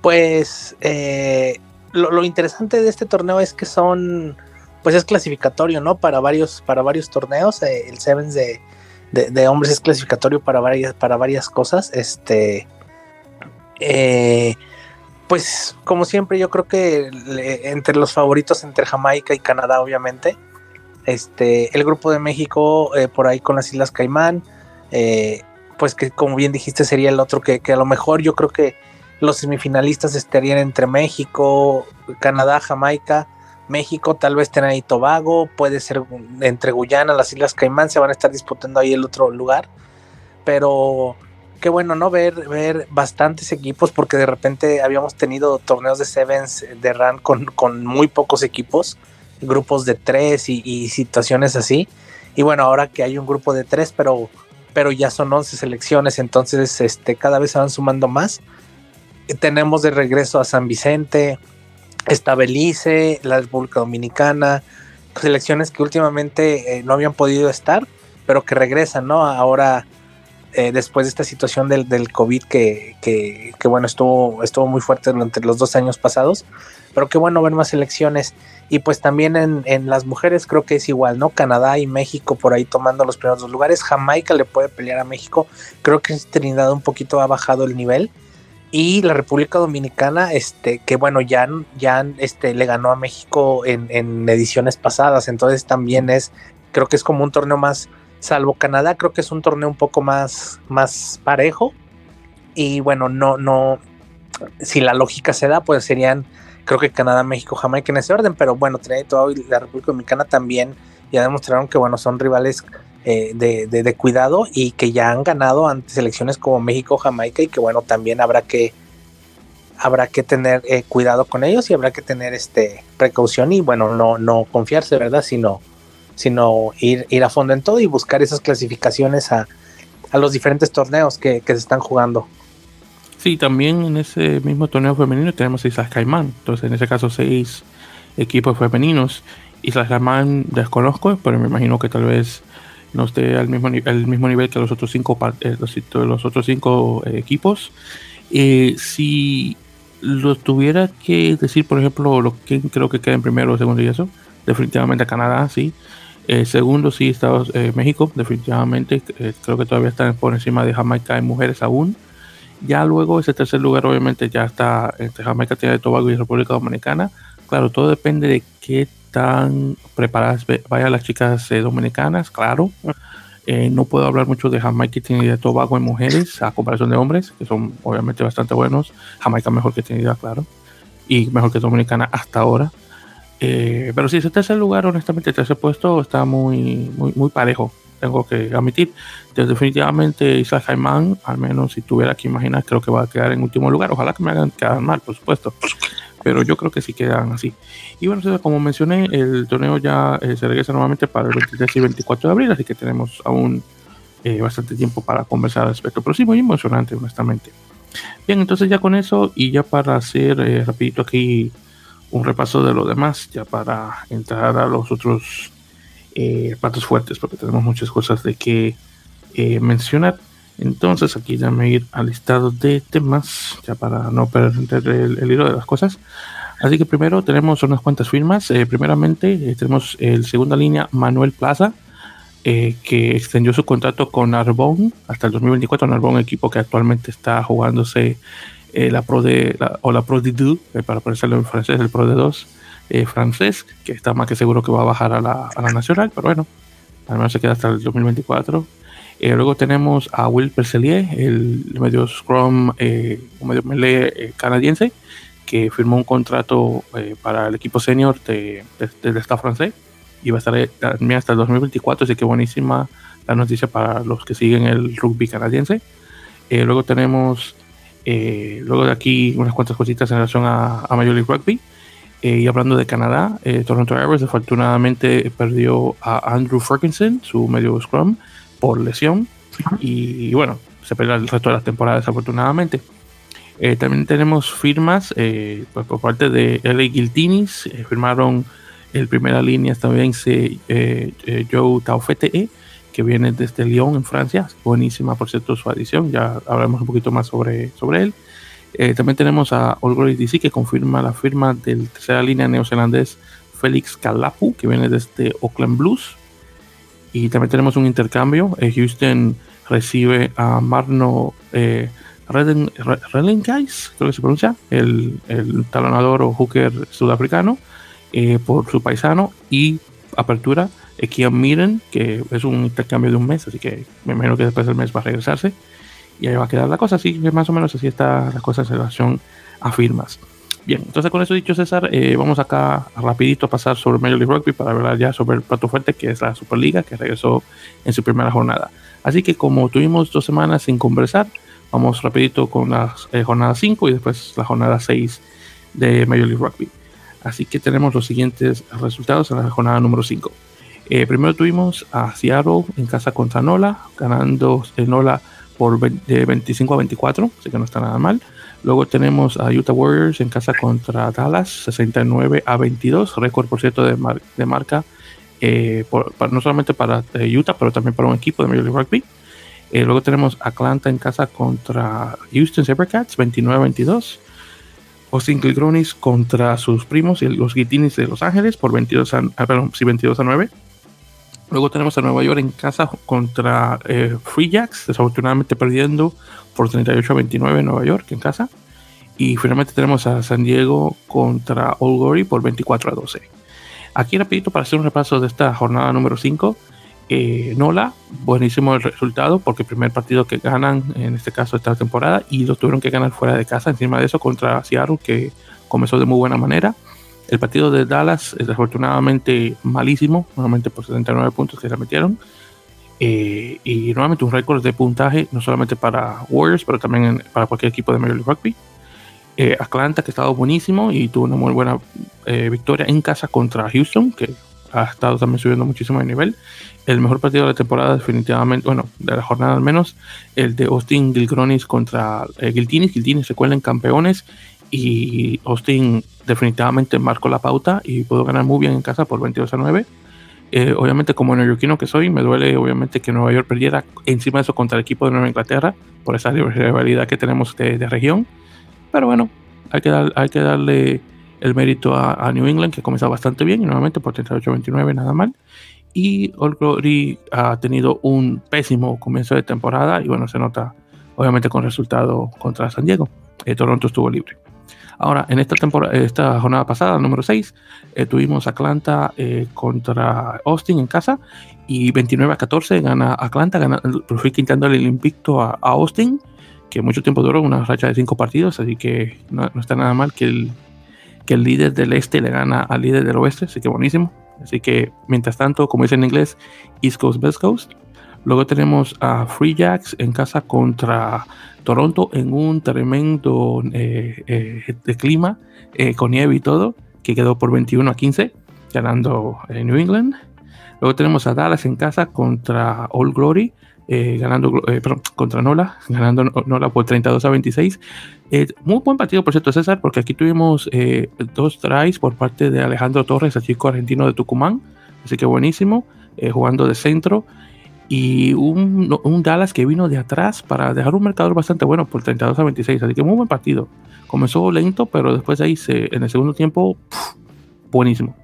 Pues eh, lo, interesante de este torneo es que son, pues es clasificatorio, ¿no? Para varios, para varios torneos. Eh, el Sevens de, de, hombres es clasificatorio para varias, para varias cosas. Este, pues como siempre, yo creo que entre los favoritos entre Jamaica y Canadá, obviamente. Este, el grupo de México eh, por ahí con las Islas Caimán, eh, pues que como bien dijiste sería el otro que, a lo mejor yo creo que los semifinalistas estarían entre México, Canadá, Jamaica, México, tal vez tenga ahí Tobago, puede ser entre Guyana, las Islas Caimán, se van a estar disputando ahí el otro lugar, pero qué bueno, ¿no? Ver, ver bastantes equipos, porque de repente habíamos tenido torneos de Sevens de RAN con, con muy pocos equipos grupos de tres y, situaciones así. Y bueno, ahora que hay un grupo de tres, pero, pero ya son 11 selecciones, entonces este, cada vez se van sumando más. Tenemos de regreso a San Vicente, está Belice, la República Dominicana, selecciones que últimamente eh, no habían podido estar, pero que regresan, ¿no? Ahora, eh, después de esta situación del, COVID que, bueno, estuvo, estuvo muy fuerte durante los dos años pasados, pero qué bueno ver más selecciones. Y pues también en, las mujeres creo que es igual, ¿no? Canadá y México por ahí tomando los primeros lugares. Jamaica le puede pelear a México. Creo que Trinidad un poquito ha bajado el nivel. Y la República Dominicana, este, que bueno, ya, ya este, le ganó a México en ediciones pasadas. Entonces también es, creo que es como un torneo más, salvo Canadá, creo que es un torneo un poco más, más parejo. Y bueno, no, no, si la lógica se da, pues serían creo que Canadá, México, Jamaica en ese orden, pero bueno, Trinidad y la República Dominicana también ya demostraron que bueno, son rivales eh, de, cuidado y que ya han ganado ante selecciones como México, Jamaica y que bueno, también habrá que habrá que tener eh, cuidado con ellos y habrá que tener este precaución y bueno, no, no confiarse, ¿verdad? Sino, sino ir, ir a fondo en todo y buscar esas clasificaciones a, los diferentes torneos que, que se están jugando. Sí, también en ese mismo torneo femenino tenemos Islas Caimán. Entonces, en ese caso, seis equipos femeninos. Islas Caimán desconozco, pero me imagino que tal vez no esté al mismo, el mismo nivel que los otros cinco, eh, los, otros cinco eh, equipos. Eh, si lo tuviera que decir, por ejemplo, lo que creo que queda en primero o segundo y eso, definitivamente Canadá, sí. Segundo, sí, Estados México, definitivamente. creo que todavía están por encima de Jamaica en mujeres aún. Ya luego ese tercer lugar obviamente ya está entre Jamaica, Trinidad y Tobago y República Dominicana. Claro, todo depende de qué tan preparadas vayan las chicas eh, dominicanas, claro. Eh, no puedo hablar mucho de Jamaica y Trinidad y Tobago en mujeres a comparación de hombres, que son obviamente bastante buenos. Jamaica mejor que Trinidad, claro. Y mejor que Dominicana hasta ahora. Eh, pero sí, ese tercer lugar, honestamente, el tercer puesto está muy, muy, muy parejo tengo que admitir. definitivamente Isaac Jaimán, al menos si tuviera que imaginar, creo que va a quedar en último lugar. Ojalá que me hagan quedar mal, por supuesto. Pero yo creo que sí quedan así. Y bueno, como mencioné, el torneo ya eh, se regresa nuevamente para el 23 y 24 de abril, así que tenemos aún eh, bastante tiempo para conversar al respecto. Pero sí, muy emocionante, honestamente. Bien, entonces ya con eso y ya para hacer eh, rapidito aquí un repaso de lo demás, ya para entrar a los otros eh, platos fuertes porque tenemos muchas cosas de que eh, mencionar. Entonces aquí ya me ir al listado de temas, ya para no perder el, hilo de las cosas. Así que primero tenemos unas cuantas firmas. Eh, primeramente tenemos el segunda línea Manuel Plaza. eh, que extendió su contrato con Narbonne hasta el 2024. Narbonne, equipo que actualmente está jugándose eh, la Pro de, o la Pro de 2, eh, para ponerlo en francés, el Pro de 2 francés, que está más que seguro que va a bajar a la, a la nacional, pero bueno, al menos se queda hasta el 2024. luego tenemos a Will Perselier, el medio Scrum, un medio melee canadiense, que firmó un contrato para el equipo senior de, del Estado francés y va a estar también hasta el 2024, así que buenísima la noticia para los que siguen el rugby canadiense. Eh, luego tenemos, eh, luego de aquí, unas cuantas cositas en relación a, Major League Rugby. Eh, y hablando de Canadá, Toronto Arrows desafortunadamente perdió a Andrew Ferguson, su medio scrum, por lesión. Y, bueno, se perdió el resto de la temporada desafortunadamente. también tenemos firmas pues, por parte de LA Guiltinis, firmaron el primera línea también se eh, eh, Joe Taufete, que viene desde Lyon, en Francia. Buenísima, por cierto, su adición. Ya hablaremos un poquito más sobre, sobre él. Eh, también tenemos a All DC, que confirma la firma del tercera línea neozelandés Félix Kalapu, que viene desde Oakland Blues. Y también tenemos un intercambio. Houston recibe a Marno eh, creo que se pronuncia, el, el talonador o hooker sudafricano eh, por su paisano y apertura Kian Miren, que es un intercambio de un mes, así que me imagino que después del mes va a regresarse y ahí va a quedar la cosa, así que más o menos así está la cosa en relación a firmas. Bien, entonces con eso dicho César, eh, vamos acá rapidito a pasar sobre Major League Rugby para hablar ya sobre el plato fuerte que es la Superliga que regresó en su primera jornada. Así que como tuvimos dos semanas sin conversar, vamos rapidito con la eh, jornada 5 y después la jornada 6 de Major League Rugby. Así que tenemos los siguientes resultados en la jornada número 5. Eh, primero tuvimos a Seattle en casa contra Nola, ganando Nola por de 25 a 24, así que no está nada mal. Luego tenemos a Utah Warriors en casa contra Dallas, 69 a 22, récord por cierto de, de marca, eh, no solamente para eh, Utah, pero también para un equipo de Major League Rugby. luego tenemos Atlanta en casa contra Houston Sabercats, 29 a 22. Austin Gilgronis contra sus primos y los Guitinis de Los Ángeles por 22 a, 22 ah, a 9. Luego tenemos a Nueva York en casa contra eh, Free Jacks, desafortunadamente perdiendo por 38 a 29 en Nueva York en casa. Y finalmente tenemos a San Diego contra Old Glory por 24 a 12. Aquí rapidito para hacer un repaso de esta jornada número 5. Eh, Nola, buenísimo el resultado porque el primer partido que ganan, en este caso esta temporada, y lo tuvieron que ganar fuera de casa, encima de eso contra Seattle, que comenzó de muy buena manera. El partido de Dallas es desafortunadamente malísimo, nuevamente por 79 puntos que se metieron. Eh, y nuevamente un récord de puntaje, no solamente para Warriors, pero también para cualquier equipo de Major League Rugby. Eh, Atlanta, que ha estado buenísimo y tuvo una muy buena victoria en casa contra Houston, que ha estado también subiendo muchísimo de nivel. El mejor partido de la temporada, definitivamente, bueno, de la jornada al menos, el de Austin Gilgronis contra eh, Giltinis. Giltinis se cuelan campeones y Austin definitivamente marcó la pauta y pudo ganar muy bien en casa por 22 a 9. Eh, obviamente, como neoyorquino que soy, me duele obviamente que Nueva York perdiera encima de eso contra el equipo de Nueva Inglaterra por esa rivalidad que tenemos de, región. Pero bueno, hay que, dar, hay que darle el mérito a, New England, que ha comenzado bastante bien y nuevamente por 38-29, nada mal. Y Old Glory ha tenido un pésimo comienzo de temporada y bueno, se nota obviamente con resultado contra San Diego. Eh, Toronto estuvo libre. Ahora, en esta, temporada, esta jornada pasada, número 6, eh, tuvimos Atlanta eh, contra Austin en casa y 29 a 14 gana Atlanta, gana, por fin quitándole el invicto a, Austin, que mucho tiempo duró, una racha de 5 partidos, así que no, no, está nada mal que el, que el líder del este le gana al líder del oeste, así que buenísimo. Así que, mientras tanto, como dice en inglés, East Coast, West Coast. Luego tenemos a Free Jacks en casa contra Toronto en un tremendo eh, eh, de clima, eh, con nieve y todo, que quedó por 21 a 15, ganando New England. Luego tenemos a Dallas en casa contra All Glory, eh, ganando eh, contra Nola, ganando Nola por 32 a 26. Eh, muy buen partido, por cierto, César, porque aquí tuvimos dos tries por parte de Alejandro Torres, el chico argentino de Tucumán, así que buenísimo, jugando de centro. Y un, un, Dallas que vino de atrás para dejar un marcador bastante bueno por 32 a 26, así que muy buen partido. Comenzó lento, pero después ahí se, en el segundo tiempo, buenísimo.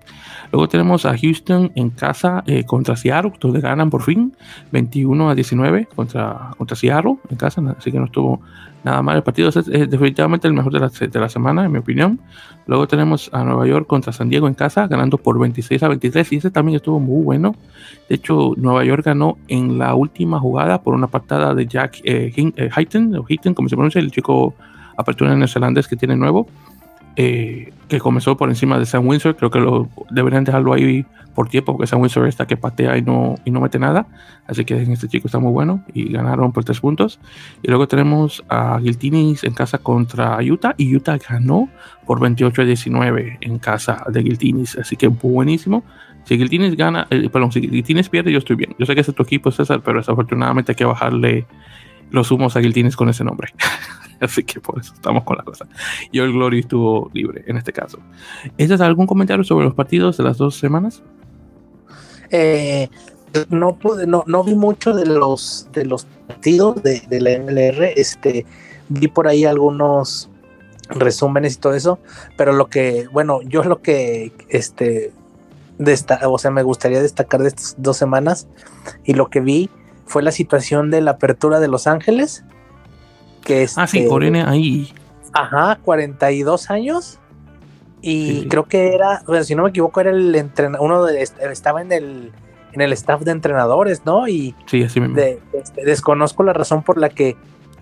Luego tenemos a Houston en casa eh, contra Seattle, donde ganan por fin 21 a 19 contra, contra Seattle en casa, así que no estuvo nada mal el partido. Es, definitivamente el mejor de la, de la, semana, en mi opinión. Luego tenemos a Nueva York contra San Diego en casa, ganando por 26 a 23, y ese también estuvo muy bueno. De hecho, Nueva York ganó en la última jugada por una patada de Jack eh, Hayton, o Hayton, como se pronuncia, el chico apertura neozelandés que tiene nuevo. Eh, que comenzó por encima de Sam Windsor. Creo que lo deberían dejarlo ahí por tiempo, porque Sam Windsor está que patea y no, y no mete nada. Así que este chico está muy bueno y ganaron por tres puntos. Y luego tenemos a Giltinis en casa contra Utah y Utah ganó por 28 a 19 en casa de Giltinis. Así que buenísimo. Si Giltinis gana, eh, perdón, si Giltinis pierde, yo estoy bien. Yo sé que es tu equipo, César, pero desafortunadamente hay que bajarle los humos a Giltinis con ese nombre. Así que por eso estamos con la cosa. Y el Glory estuvo libre en este caso. ¿Ese algún comentario sobre los partidos de las dos semanas? Eh, no pude, no, no vi mucho de los de los partidos de, la MLR. Este, vi por ahí algunos resúmenes y todo eso. Pero lo que, bueno, yo lo que este o sea, me gustaría destacar de estas dos semanas. Y lo que vi fue la situación de la apertura de Los Ángeles ah, sí, Corene ahí. Ajá, 42 años. Y creo que era, o sea, si no me equivoco, era el entrenador, uno de, estaba en el, en el staff de entrenadores, ¿no? Y sí, así mismo. Este, desconozco la razón por la que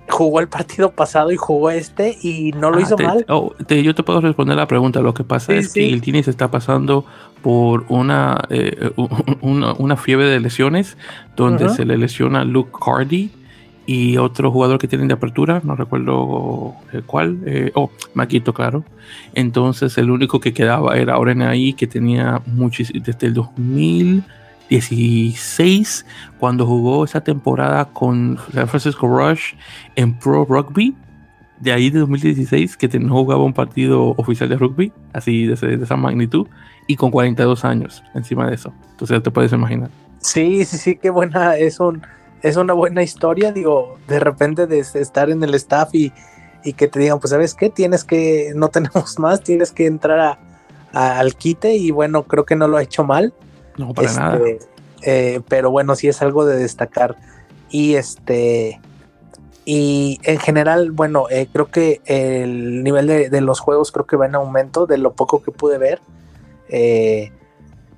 jugó el partido pasado y jugó este y no lo ah, hizo mal. Oh, yo te puedo responder la pregunta. Lo que pasa es que el Tini se está pasando por una, eh, una, fiebre de lesiones donde se le lesiona Luke Cardi y otro jugador que tienen de apertura, no recuerdo el cuál, eh, oh, Maquito, claro. Entonces el único que quedaba era Orena ahí, que tenía muchísimo, desde el 2016, cuando jugó esa temporada con San Francisco Rush en Pro Rugby, de ahí de 2016, que no jugaba un partido oficial de rugby, así de, de esa magnitud, y con 42 años encima de eso. Entonces te puedes imaginar. Sí, sí, sí, qué buena, es un es una buena historia, digo, de repente de estar en el staff y, que te digan, pues sabes qué, tienes que, no tenemos más, tienes que entrar a, al quite y bueno, creo que no lo ha hecho mal. No, para nada. Este, eh, pero bueno, sí es algo de destacar. Y este, y en general, bueno, eh, creo que el nivel de, los juegos creo que va en aumento de lo poco que pude ver. Eh,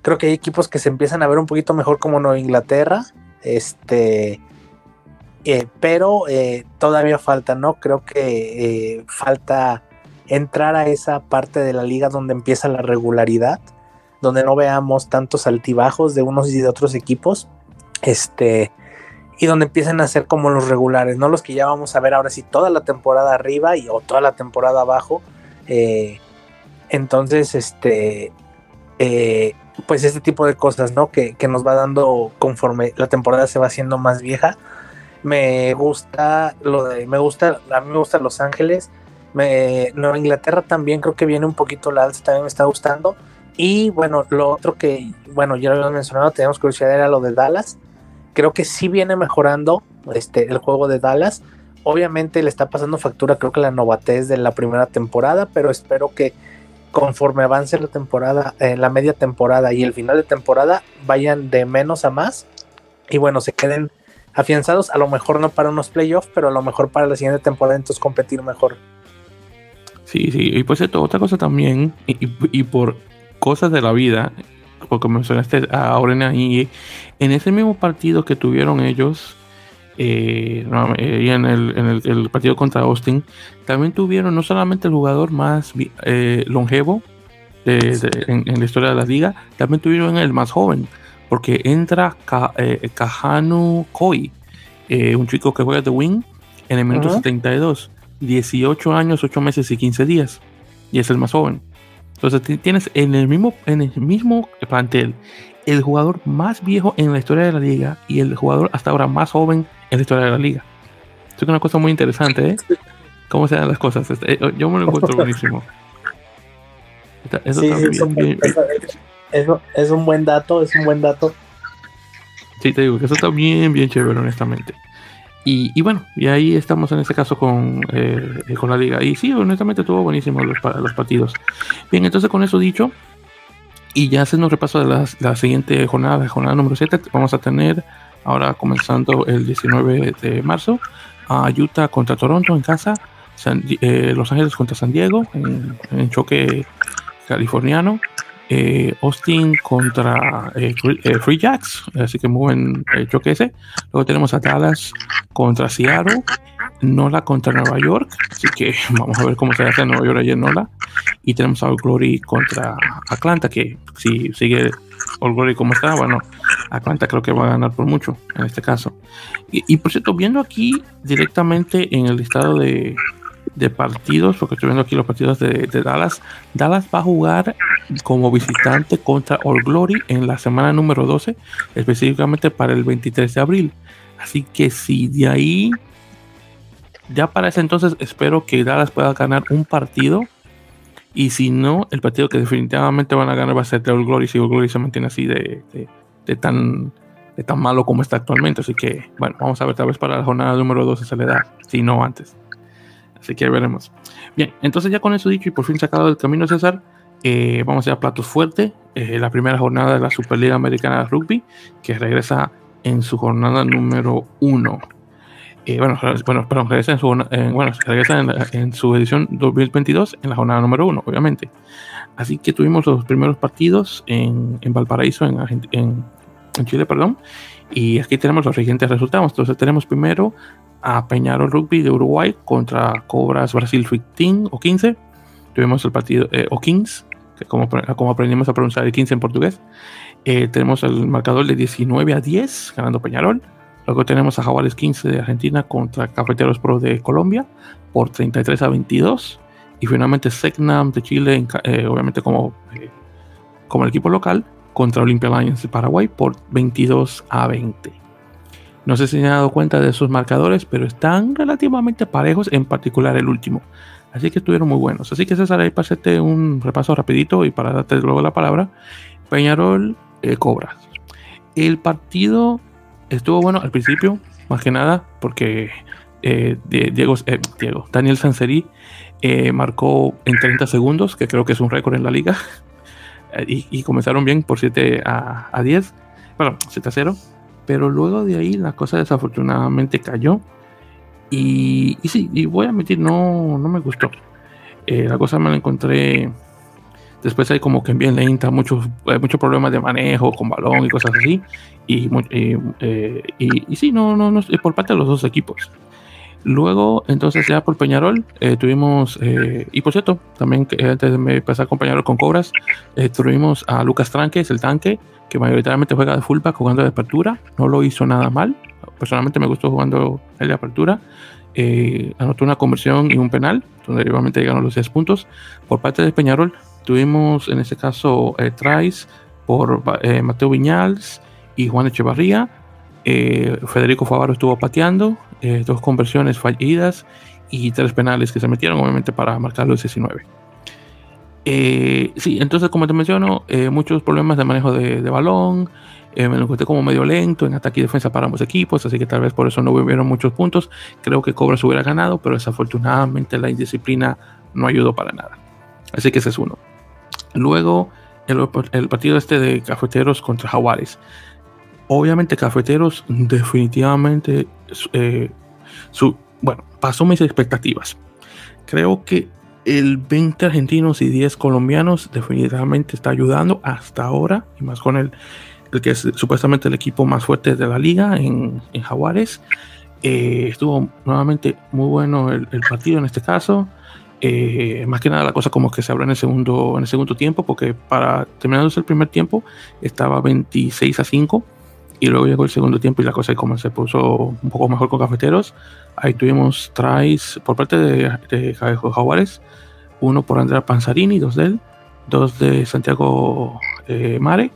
creo que hay equipos que se empiezan a ver un poquito mejor como Nueva Inglaterra. Este, pero todavía falta, ¿no? Creo que falta entrar a esa parte de la liga donde empieza la regularidad, donde no veamos tantos altibajos de unos y de otros equipos, este, y donde empiecen a ser como los regulares, no los que ya vamos a ver ahora sí toda la temporada arriba y o toda la temporada abajo. entonces, este, pues este tipo de cosas, ¿no? Que, nos va dando conforme la temporada se va haciendo más vieja. Me gusta lo de, me gusta, a mí me gusta Los Ángeles. Me, Nueva Inglaterra también creo que viene un poquito la alza, también me está gustando. Y bueno, lo otro que, bueno, ya lo habíamos mencionado, teníamos curiosidad era lo de Dallas. Creo que sí viene mejorando este, el juego de Dallas. Obviamente le está pasando factura, creo que la novatez de la primera temporada, pero espero que conforme avance la temporada, eh, la media temporada y el final de temporada, vayan de menos a más y bueno, se queden afianzados, a lo mejor no para unos playoffs, pero a lo mejor para la siguiente temporada, entonces competir mejor. Sí, sí, y pues esto, otra cosa también, y, por cosas de la vida, porque mencionaste a Orena y en ese mismo partido que tuvieron ellos, eh, eh en, el, partido contra Austin, también tuvieron no solamente el jugador más eh, longevo en, la historia de la liga, también tuvieron el más joven, porque entra eh, Kahanu Koi, un chico que juega de wing en el minuto 72, 18 años, 8 meses y 15 días, y es el más joven. Entonces tienes en el mismo, en el mismo plantel el jugador más viejo en la historia de la liga y el jugador hasta ahora más joven en la historia de la liga. Esto es una cosa muy interesante, ¿eh? Cómo se dan las cosas. Este, eh, yo me lo encuentro buenísimo. Eso, es un buen dato, es un buen dato. Sí, te digo que eso está bien, bien chévere, honestamente. Y, bueno, y ahí estamos en este caso con, eh, con la liga. Y sí, honestamente estuvo buenísimo los, los partidos. Bien, entonces con eso dicho, Y ya haciendo un repaso de la, siguiente jornada, la jornada número 7, vamos a tener ahora comenzando el 19 de marzo a Utah contra Toronto en casa, eh, Los Ángeles contra San Diego en, choque californiano, eh, Austin contra eh, Free Jacks, así que muy buen choque ese. Luego tenemos a Dallas contra Seattle, Nola contra Nueva York, así que vamos a ver cómo se hace en Nueva York ayer Nola. Y tenemos a All Glory contra Atlanta, que si sigue All Glory como está, bueno, Atlanta creo que va a ganar por mucho en este caso. Y, por cierto, viendo aquí directamente en el listado de, partidos, porque estoy viendo aquí los partidos de, Dallas, Dallas va a jugar como visitante contra All Glory en la semana número 12, específicamente para el 23 de abril. Así que si de ahí, ya para ese entonces espero que Dallas pueda ganar un partido. Y si no, el partido que definitivamente van a ganar va a ser de All Glory si All Glory se mantiene así de de tan, de tan malo como está actualmente. Así que, bueno, vamos a ver, tal vez para la jornada número 12 se le da, si no antes. Así que veremos. Bien, entonces ya con eso dicho y por fin sacado del camino César, eh, vamos a ir a platos fuertes. Eh, la primera jornada de la Superliga Americana de Rugby, que regresa en su jornada número 1. Eh, bueno, bueno, perdón, regresa en su, bueno, regresa en, su edición 2022 en la jornada número 1, obviamente. Así que tuvimos los primeros partidos en, en Valparaíso, en, en, en Chile, perdón. Y aquí tenemos los siguientes resultados. Entonces tenemos primero a Peñarol Rugby de Uruguay contra Cobras Brasil 15 o 15. Tuvimos el partido, eh, o Kings, que como, como aprendimos a pronunciar el 15 en portugués. Eh, tenemos el marcador de 19 a 10, ganando Peñarol. Luego tenemos a Jaguares 15 de Argentina contra Cafeteros Pro de Colombia por 33 a 22. Y finalmente Secnam de Chile, eh, obviamente como, como el equipo local, contra Olympia Lions de Paraguay por 22 a 20. No sé si se han dado cuenta de esos marcadores, pero están relativamente parejos, en particular el último. Así que estuvieron muy buenos. Así que César, ahí pasete un repaso rapidito y para darte luego la palabra. Peñarol eh, Cobras. El partido estuvo bueno al principio, más que nada, porque eh, Diego, eh, Diego, Daniel Sanseri marcó en 30 segundos, que creo que es un récord en la liga. y, comenzaron bien por 7 a, a 10, bueno, 7 a 0, pero luego de ahí la cosa desafortunadamente cayó. Y, y sí, y voy a admitir, no, no me gustó. Eh, la cosa me la encontré. Después hay como que bien lenta, muchos, muchos problemas de manejo con balón y cosas así. Y, eh, y, y, sí, no, no, no, por parte de los dos equipos. Luego, entonces ya por Peñarol, eh, tuvimos, eh, y por cierto, también antes de empezar con Peñarol con Cobras, eh, tuvimos a Lucas Tranques, el tanque, que mayoritariamente juega de fullback jugando de apertura, no lo hizo nada mal, personalmente me gustó jugando el de apertura, anotó una conversión y un penal, donde derivadamente llegaron los 10 puntos. Por parte de Peñarol, tuvimos en este caso tries por Mateo Viñals y Juan Echevarría, Federico Favaro estuvo pateando, eh, dos conversiones fallidas y tres penales que se metieron, obviamente, para marcar los 19. Eh, sí, entonces, como te menciono, eh, muchos problemas de manejo de, balón. me lo encontré como medio lento en ataque y defensa para ambos equipos, así que tal vez por eso no hubieron muchos puntos. Creo que Cobras hubiera ganado, pero desafortunadamente la indisciplina no ayudó para nada. Así que ese es uno. Luego, el, el partido este de Cafeteros contra Jaguares. Obviamente, Cafeteros definitivamente eh, su, bueno, pasó mis expectativas. Creo que el 20 argentinos y 10 colombianos definitivamente está ayudando hasta ahora, y más con el, el que es supuestamente el equipo más fuerte de la liga en, en Jaguares. Eh, estuvo nuevamente muy bueno el, partido en este caso. Eh, más que nada la cosa como que se abrió en el segundo en el segundo tiempo porque para terminándose el primer tiempo estaba 26 a 5 y luego llegó el segundo tiempo y la cosa como se puso un poco mejor con Cafeteros. Ahí tuvimos tries por parte de, de Jaguares, uno por Andrea Panzarini, dos de él, dos de Santiago eh, Mare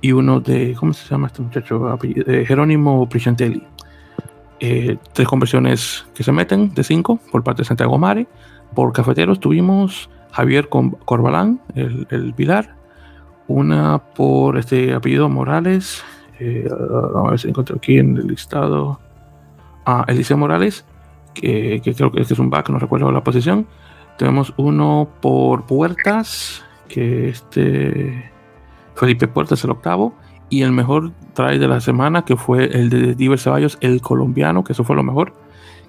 y uno de, ¿cómo se llama este muchacho? De Jerónimo Priscentelli. Eh, tres conversiones que se meten de cinco por parte de Santiago Mare. Por Cafeteros tuvimos Javier Corbalán, el, el Pilar, una por este apellido Morales, vamos a ver si encuentro aquí en el listado. a Eliseo Morales, que, creo que este es un back, no recuerdo la posición. Tenemos uno por puertas, que este. Felipe Puertas el octavo y el mejor try de la semana que fue el de Diver Ceballos, el colombiano, que eso fue lo mejor,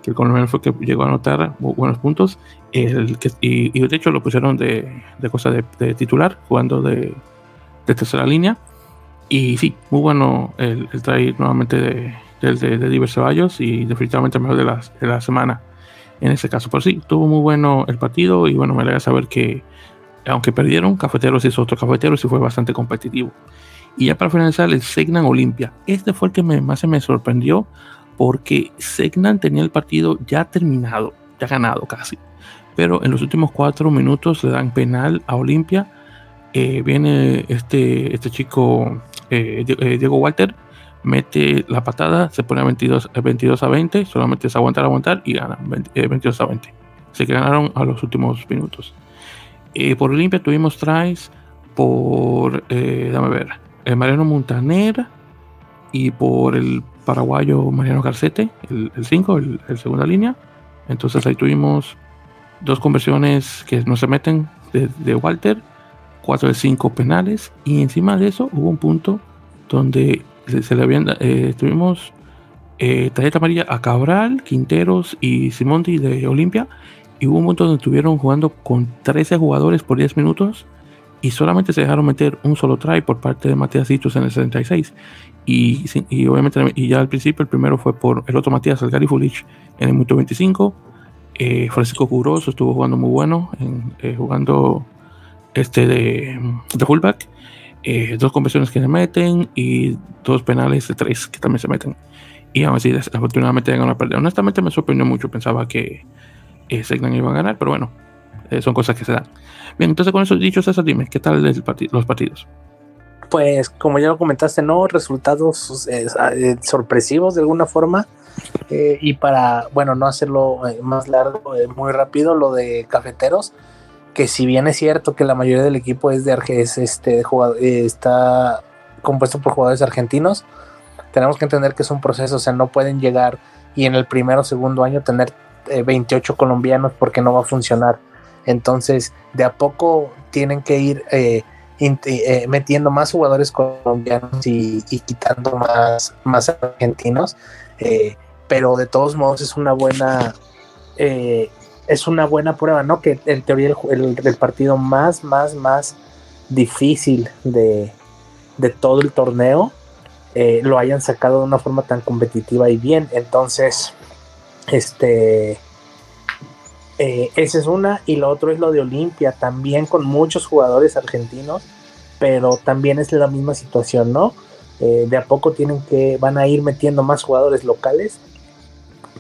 que el colombiano fue que llegó a anotar buenos puntos el que, y, de hecho lo pusieron de, de cosa de, titular, jugando de, de, tercera línea. Y sí, muy bueno el, el nuevamente de, de, de Diver Ceballos y definitivamente mejor de la, de la semana en ese caso. Pero sí, tuvo muy bueno el partido y bueno, me alegra saber que aunque perdieron, Cafeteros hizo otro Cafeteros y fue bastante competitivo. Y ya para finalizar, el Segnan Olimpia. Este fue el que más se me sorprendió porque Segnan tenía el partido ya terminado, ya ganado casi. Pero en los últimos cuatro minutos le dan penal a Olimpia. Eh, viene este, este chico, eh, eh, Diego Walter, mete la patada, se pone a 22, 22 a 20, solamente es aguantar, aguantar y gana 22 a 20. Se ganaron a los últimos minutos. por Olimpia tuvimos tries por, dame ver, el Mariano Montaner y por el paraguayo Mariano Garcete, el 5, el, segunda línea. Entonces ahí tuvimos dos conversiones que no se meten de, Walter, 4 de 5 penales y encima de eso hubo un punto donde se, le habían eh, tuvimos eh, tarjeta amarilla a Cabral, Quinteros y Simondi de Olimpia y hubo un punto donde estuvieron jugando con 13 jugadores por 10 minutos y solamente se dejaron meter un solo try por parte de Matías Hitos en el 76. Y, y, obviamente, y ya al principio, el primero fue por el otro Matías, el Gary Fulich, en el minuto 25. Eh, Francisco Curoso estuvo jugando muy bueno, eh, jugando este de, de fullback. Eh, dos conversiones que se meten y dos penales de tres que también se meten. Y aún así, desafortunadamente, llegan a perder. Honestamente, me sorprendió mucho. Pensaba que eh, Segnan a ganar, pero bueno, son cosas que se dan. Bien, entonces con eso dicho, César, dime, ¿qué tal los partidos? Pues como ya lo comentaste, ¿no? Resultados eh, eh, sorpresivos de alguna forma. Eh, y para, bueno, no hacerlo más largo, muy rápido, lo de cafeteros, que si bien es cierto que la mayoría del equipo es de Arges, este, está compuesto por jugadores argentinos, tenemos que entender que es un proceso, o sea, no pueden llegar y en el primero o segundo año tener 28 colombianos porque no va a funcionar entonces, de a poco tienen que ir eh, eh, metiendo más jugadores colombianos y, quitando más, más argentinos. Eh, pero de todos modos es una buena es una buena prueba, ¿no? Que en teoría el, partido más, más, más difícil de, de todo el torneo lo hayan sacado de una forma tan competitiva y bien. Entonces, este eh, esa es una, y lo otro es lo de Olimpia, también con muchos jugadores argentinos, pero también es la misma situación, ¿no? Eh, de a poco tienen que, van a ir metiendo más jugadores locales,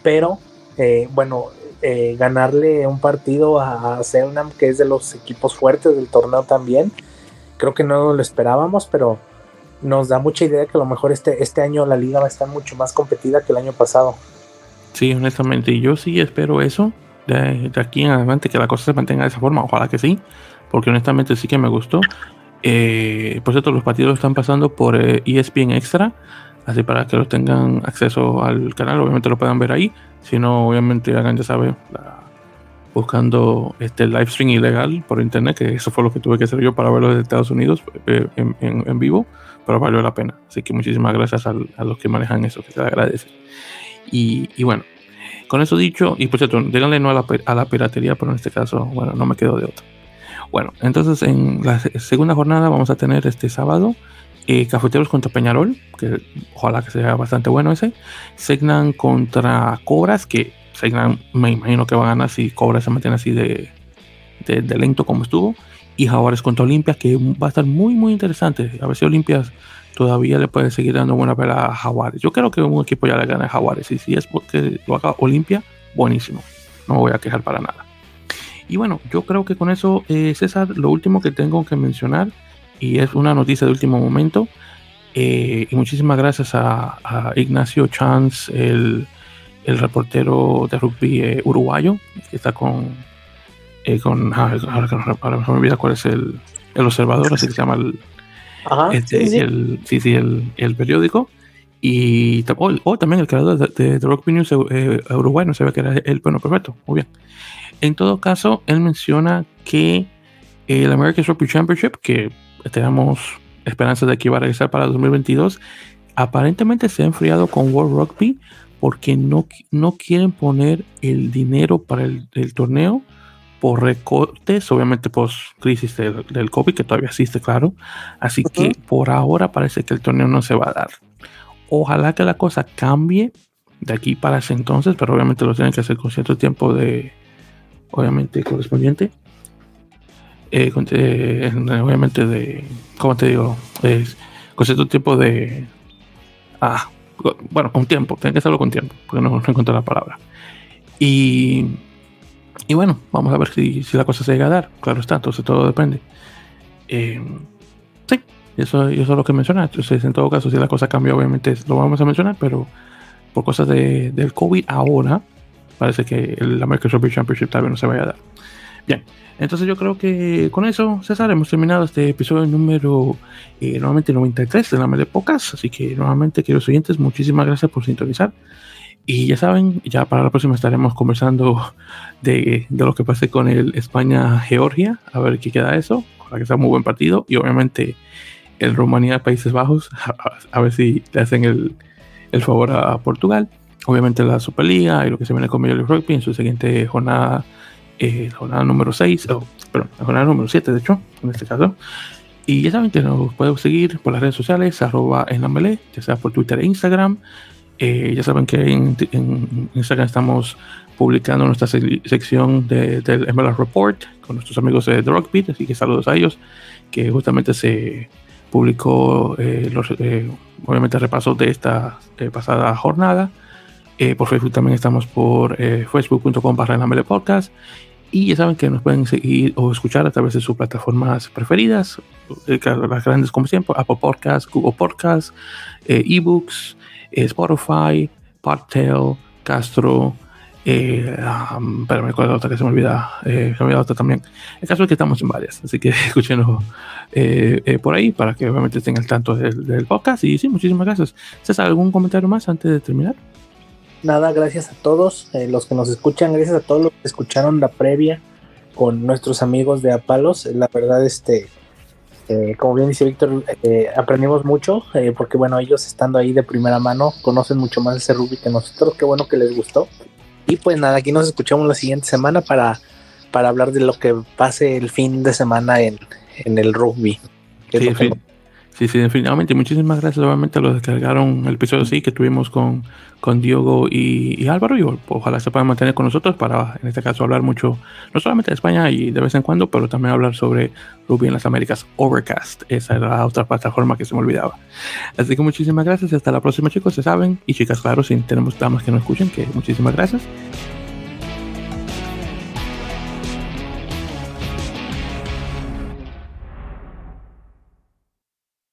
pero eh, ganarle un partido a, a que es de los equipos fuertes del torneo también, creo que no lo esperábamos, pero nos da mucha idea que a lo mejor este, este año la liga va a estar mucho más competida que el año pasado. Sí, honestamente, yo sí espero eso de, aquí en adelante que la cosa se mantenga de esa forma. Ojalá que sí, porque honestamente sí que me gustó. Eh, por cierto, los partidos están pasando por ESPN eh, e Extra, así para que los tengan acceso al canal, obviamente lo puedan ver ahí. Si no, obviamente hagan, ya saben, buscando este live stream ilegal por internet, que eso fue lo que tuve que hacer yo para verlo desde Estados Unidos eh, en, vivo, pero valió la pena. Así que muchísimas gracias a, los que manejan eso, que se agradece. Y, y bueno, con eso dicho, y por cierto, díganle no a la, a la piratería, pero en este caso, bueno, no me quedo de otro. Bueno, entonces en la segunda jornada vamos a tener este sábado eh, Cafeteros contra Peñarol, que ojalá que sea bastante bueno ese. Segnan contra Cobras, que Segnan me imagino que va a ganar si Cobras se mantiene así de, de, lento como estuvo. Y Jaguares contra Olimpia, que va a estar muy, muy interesante. A ver si Olimpia todavía le puede seguir dando buena pelea a Jaguares. Yo creo que un equipo ya le gana a Jaguares. Y si es porque lo haga Olimpia, buenísimo. No me voy a quejar para nada. Y bueno, yo creo que con eso, eh, César, lo último que tengo que mencionar, y es una noticia de último momento, eh, y muchísimas gracias a, Ignacio Chance, el, reportero de rugby eh, uruguayo, que está con, con ahora, ahora, me olvida cuál es el, el observador, así que se llama el, este, sí, El, sí, sí, el, periódico. Y o, también el creador de, de, Rock News eh, Uruguay, no sabía que era el bueno, perfecto, muy bien. En todo caso, él menciona que el American Rugby Championship, que tenemos esperanzas de que iba a regresar para 2022. Aparentemente se ha enfriado con World Rugby porque no, no quieren poner el dinero para el, torneo por recortes, obviamente post crisis del, COVID, que todavía existe, claro. Así que por ahora parece que el torneo no se va a dar. Ojalá que la cosa cambie de aquí para ese entonces, pero obviamente lo tienen que hacer con cierto tiempo de, obviamente, correspondiente. Eh, eh, obviamente de, ¿cómo te digo? Es, con cierto tiempo de... Ah, bueno, con tiempo, tienen que hacerlo con tiempo, porque no, no encuentro la palabra. Y, y bueno, vamos a ver si, si, la cosa se llega a dar. Claro está, entonces todo depende. Eh, sí, eso, eso es lo que menciona. Entonces, en todo caso, si la cosa cambia, obviamente lo vamos a mencionar, pero por cosas de, del COVID ahora, parece que el American Championship tal vez no se vaya a dar. Bien, entonces yo creo que con eso, César, hemos terminado este episodio número eh, nuevamente 93 de la de Pocas. Así que nuevamente, queridos oyentes, muchísimas gracias por sintonizar. Y ya saben, ya para la próxima estaremos conversando de, de lo que pase con el España-Georgia, a ver qué queda eso, para que sea un muy buen partido. Y obviamente el Rumanía-Países Bajos, a, ver si le hacen el, el favor a Portugal. Obviamente la Superliga y lo que se viene con el Rugby en su siguiente jornada eh, jornada número 6, o perdón, la jornada número 7 de hecho, en este caso. Y ya saben que nos pueden seguir por las redes sociales, arroba en la ya sea por Twitter e Instagram. Eh, ya saben que en, Instagram estamos publicando nuestra sección de, del MLS Report con nuestros amigos de The Rockbeat, así que saludos a ellos, que justamente se publicó eh, los, eh, obviamente repasos de esta pasada jornada. por Facebook también estamos por facebook.com barra podcast y ya saben que nos pueden seguir o escuchar a través de sus plataformas preferidas, eh, las grandes como siempre, Apple Podcasts, Google Podcasts, eh, eBooks, eh, Spotify, Podtail, Castro, eh, um, pero me acuerdo otra que se me olvida, se me olvida otra también. El caso es que estamos en varias, así que escúchenos por ahí para que obviamente estén al tanto del, del, podcast. Y sí, muchísimas gracias. César, ¿algún comentario más antes de terminar? Nada, gracias a todos eh, los que nos escuchan, gracias a todos los que escucharon la previa con nuestros amigos de Apalos. La verdad, este, eh, como bien dice Víctor, eh, aprendimos mucho, porque bueno, ellos estando ahí de primera mano conocen mucho más ese rugby que nosotros, qué bueno que les gustó. Y pues nada, aquí nos escuchamos la siguiente semana para, para hablar de lo que pase el fin de semana en, en el rugby. Sí, sí, definitivamente. Muchísimas gracias los que descargaron el episodio sí que tuvimos con, con Diego y, Álvaro. Y ojalá se puedan mantener con nosotros para, en este caso, hablar mucho, no solamente de España y de vez en cuando, pero también hablar sobre Ruby en las Américas Overcast. Esa era la otra plataforma que se me olvidaba. Así que muchísimas gracias hasta la próxima, chicos. Se saben. Y chicas, claro, si tenemos damas que nos escuchen, que muchísimas gracias.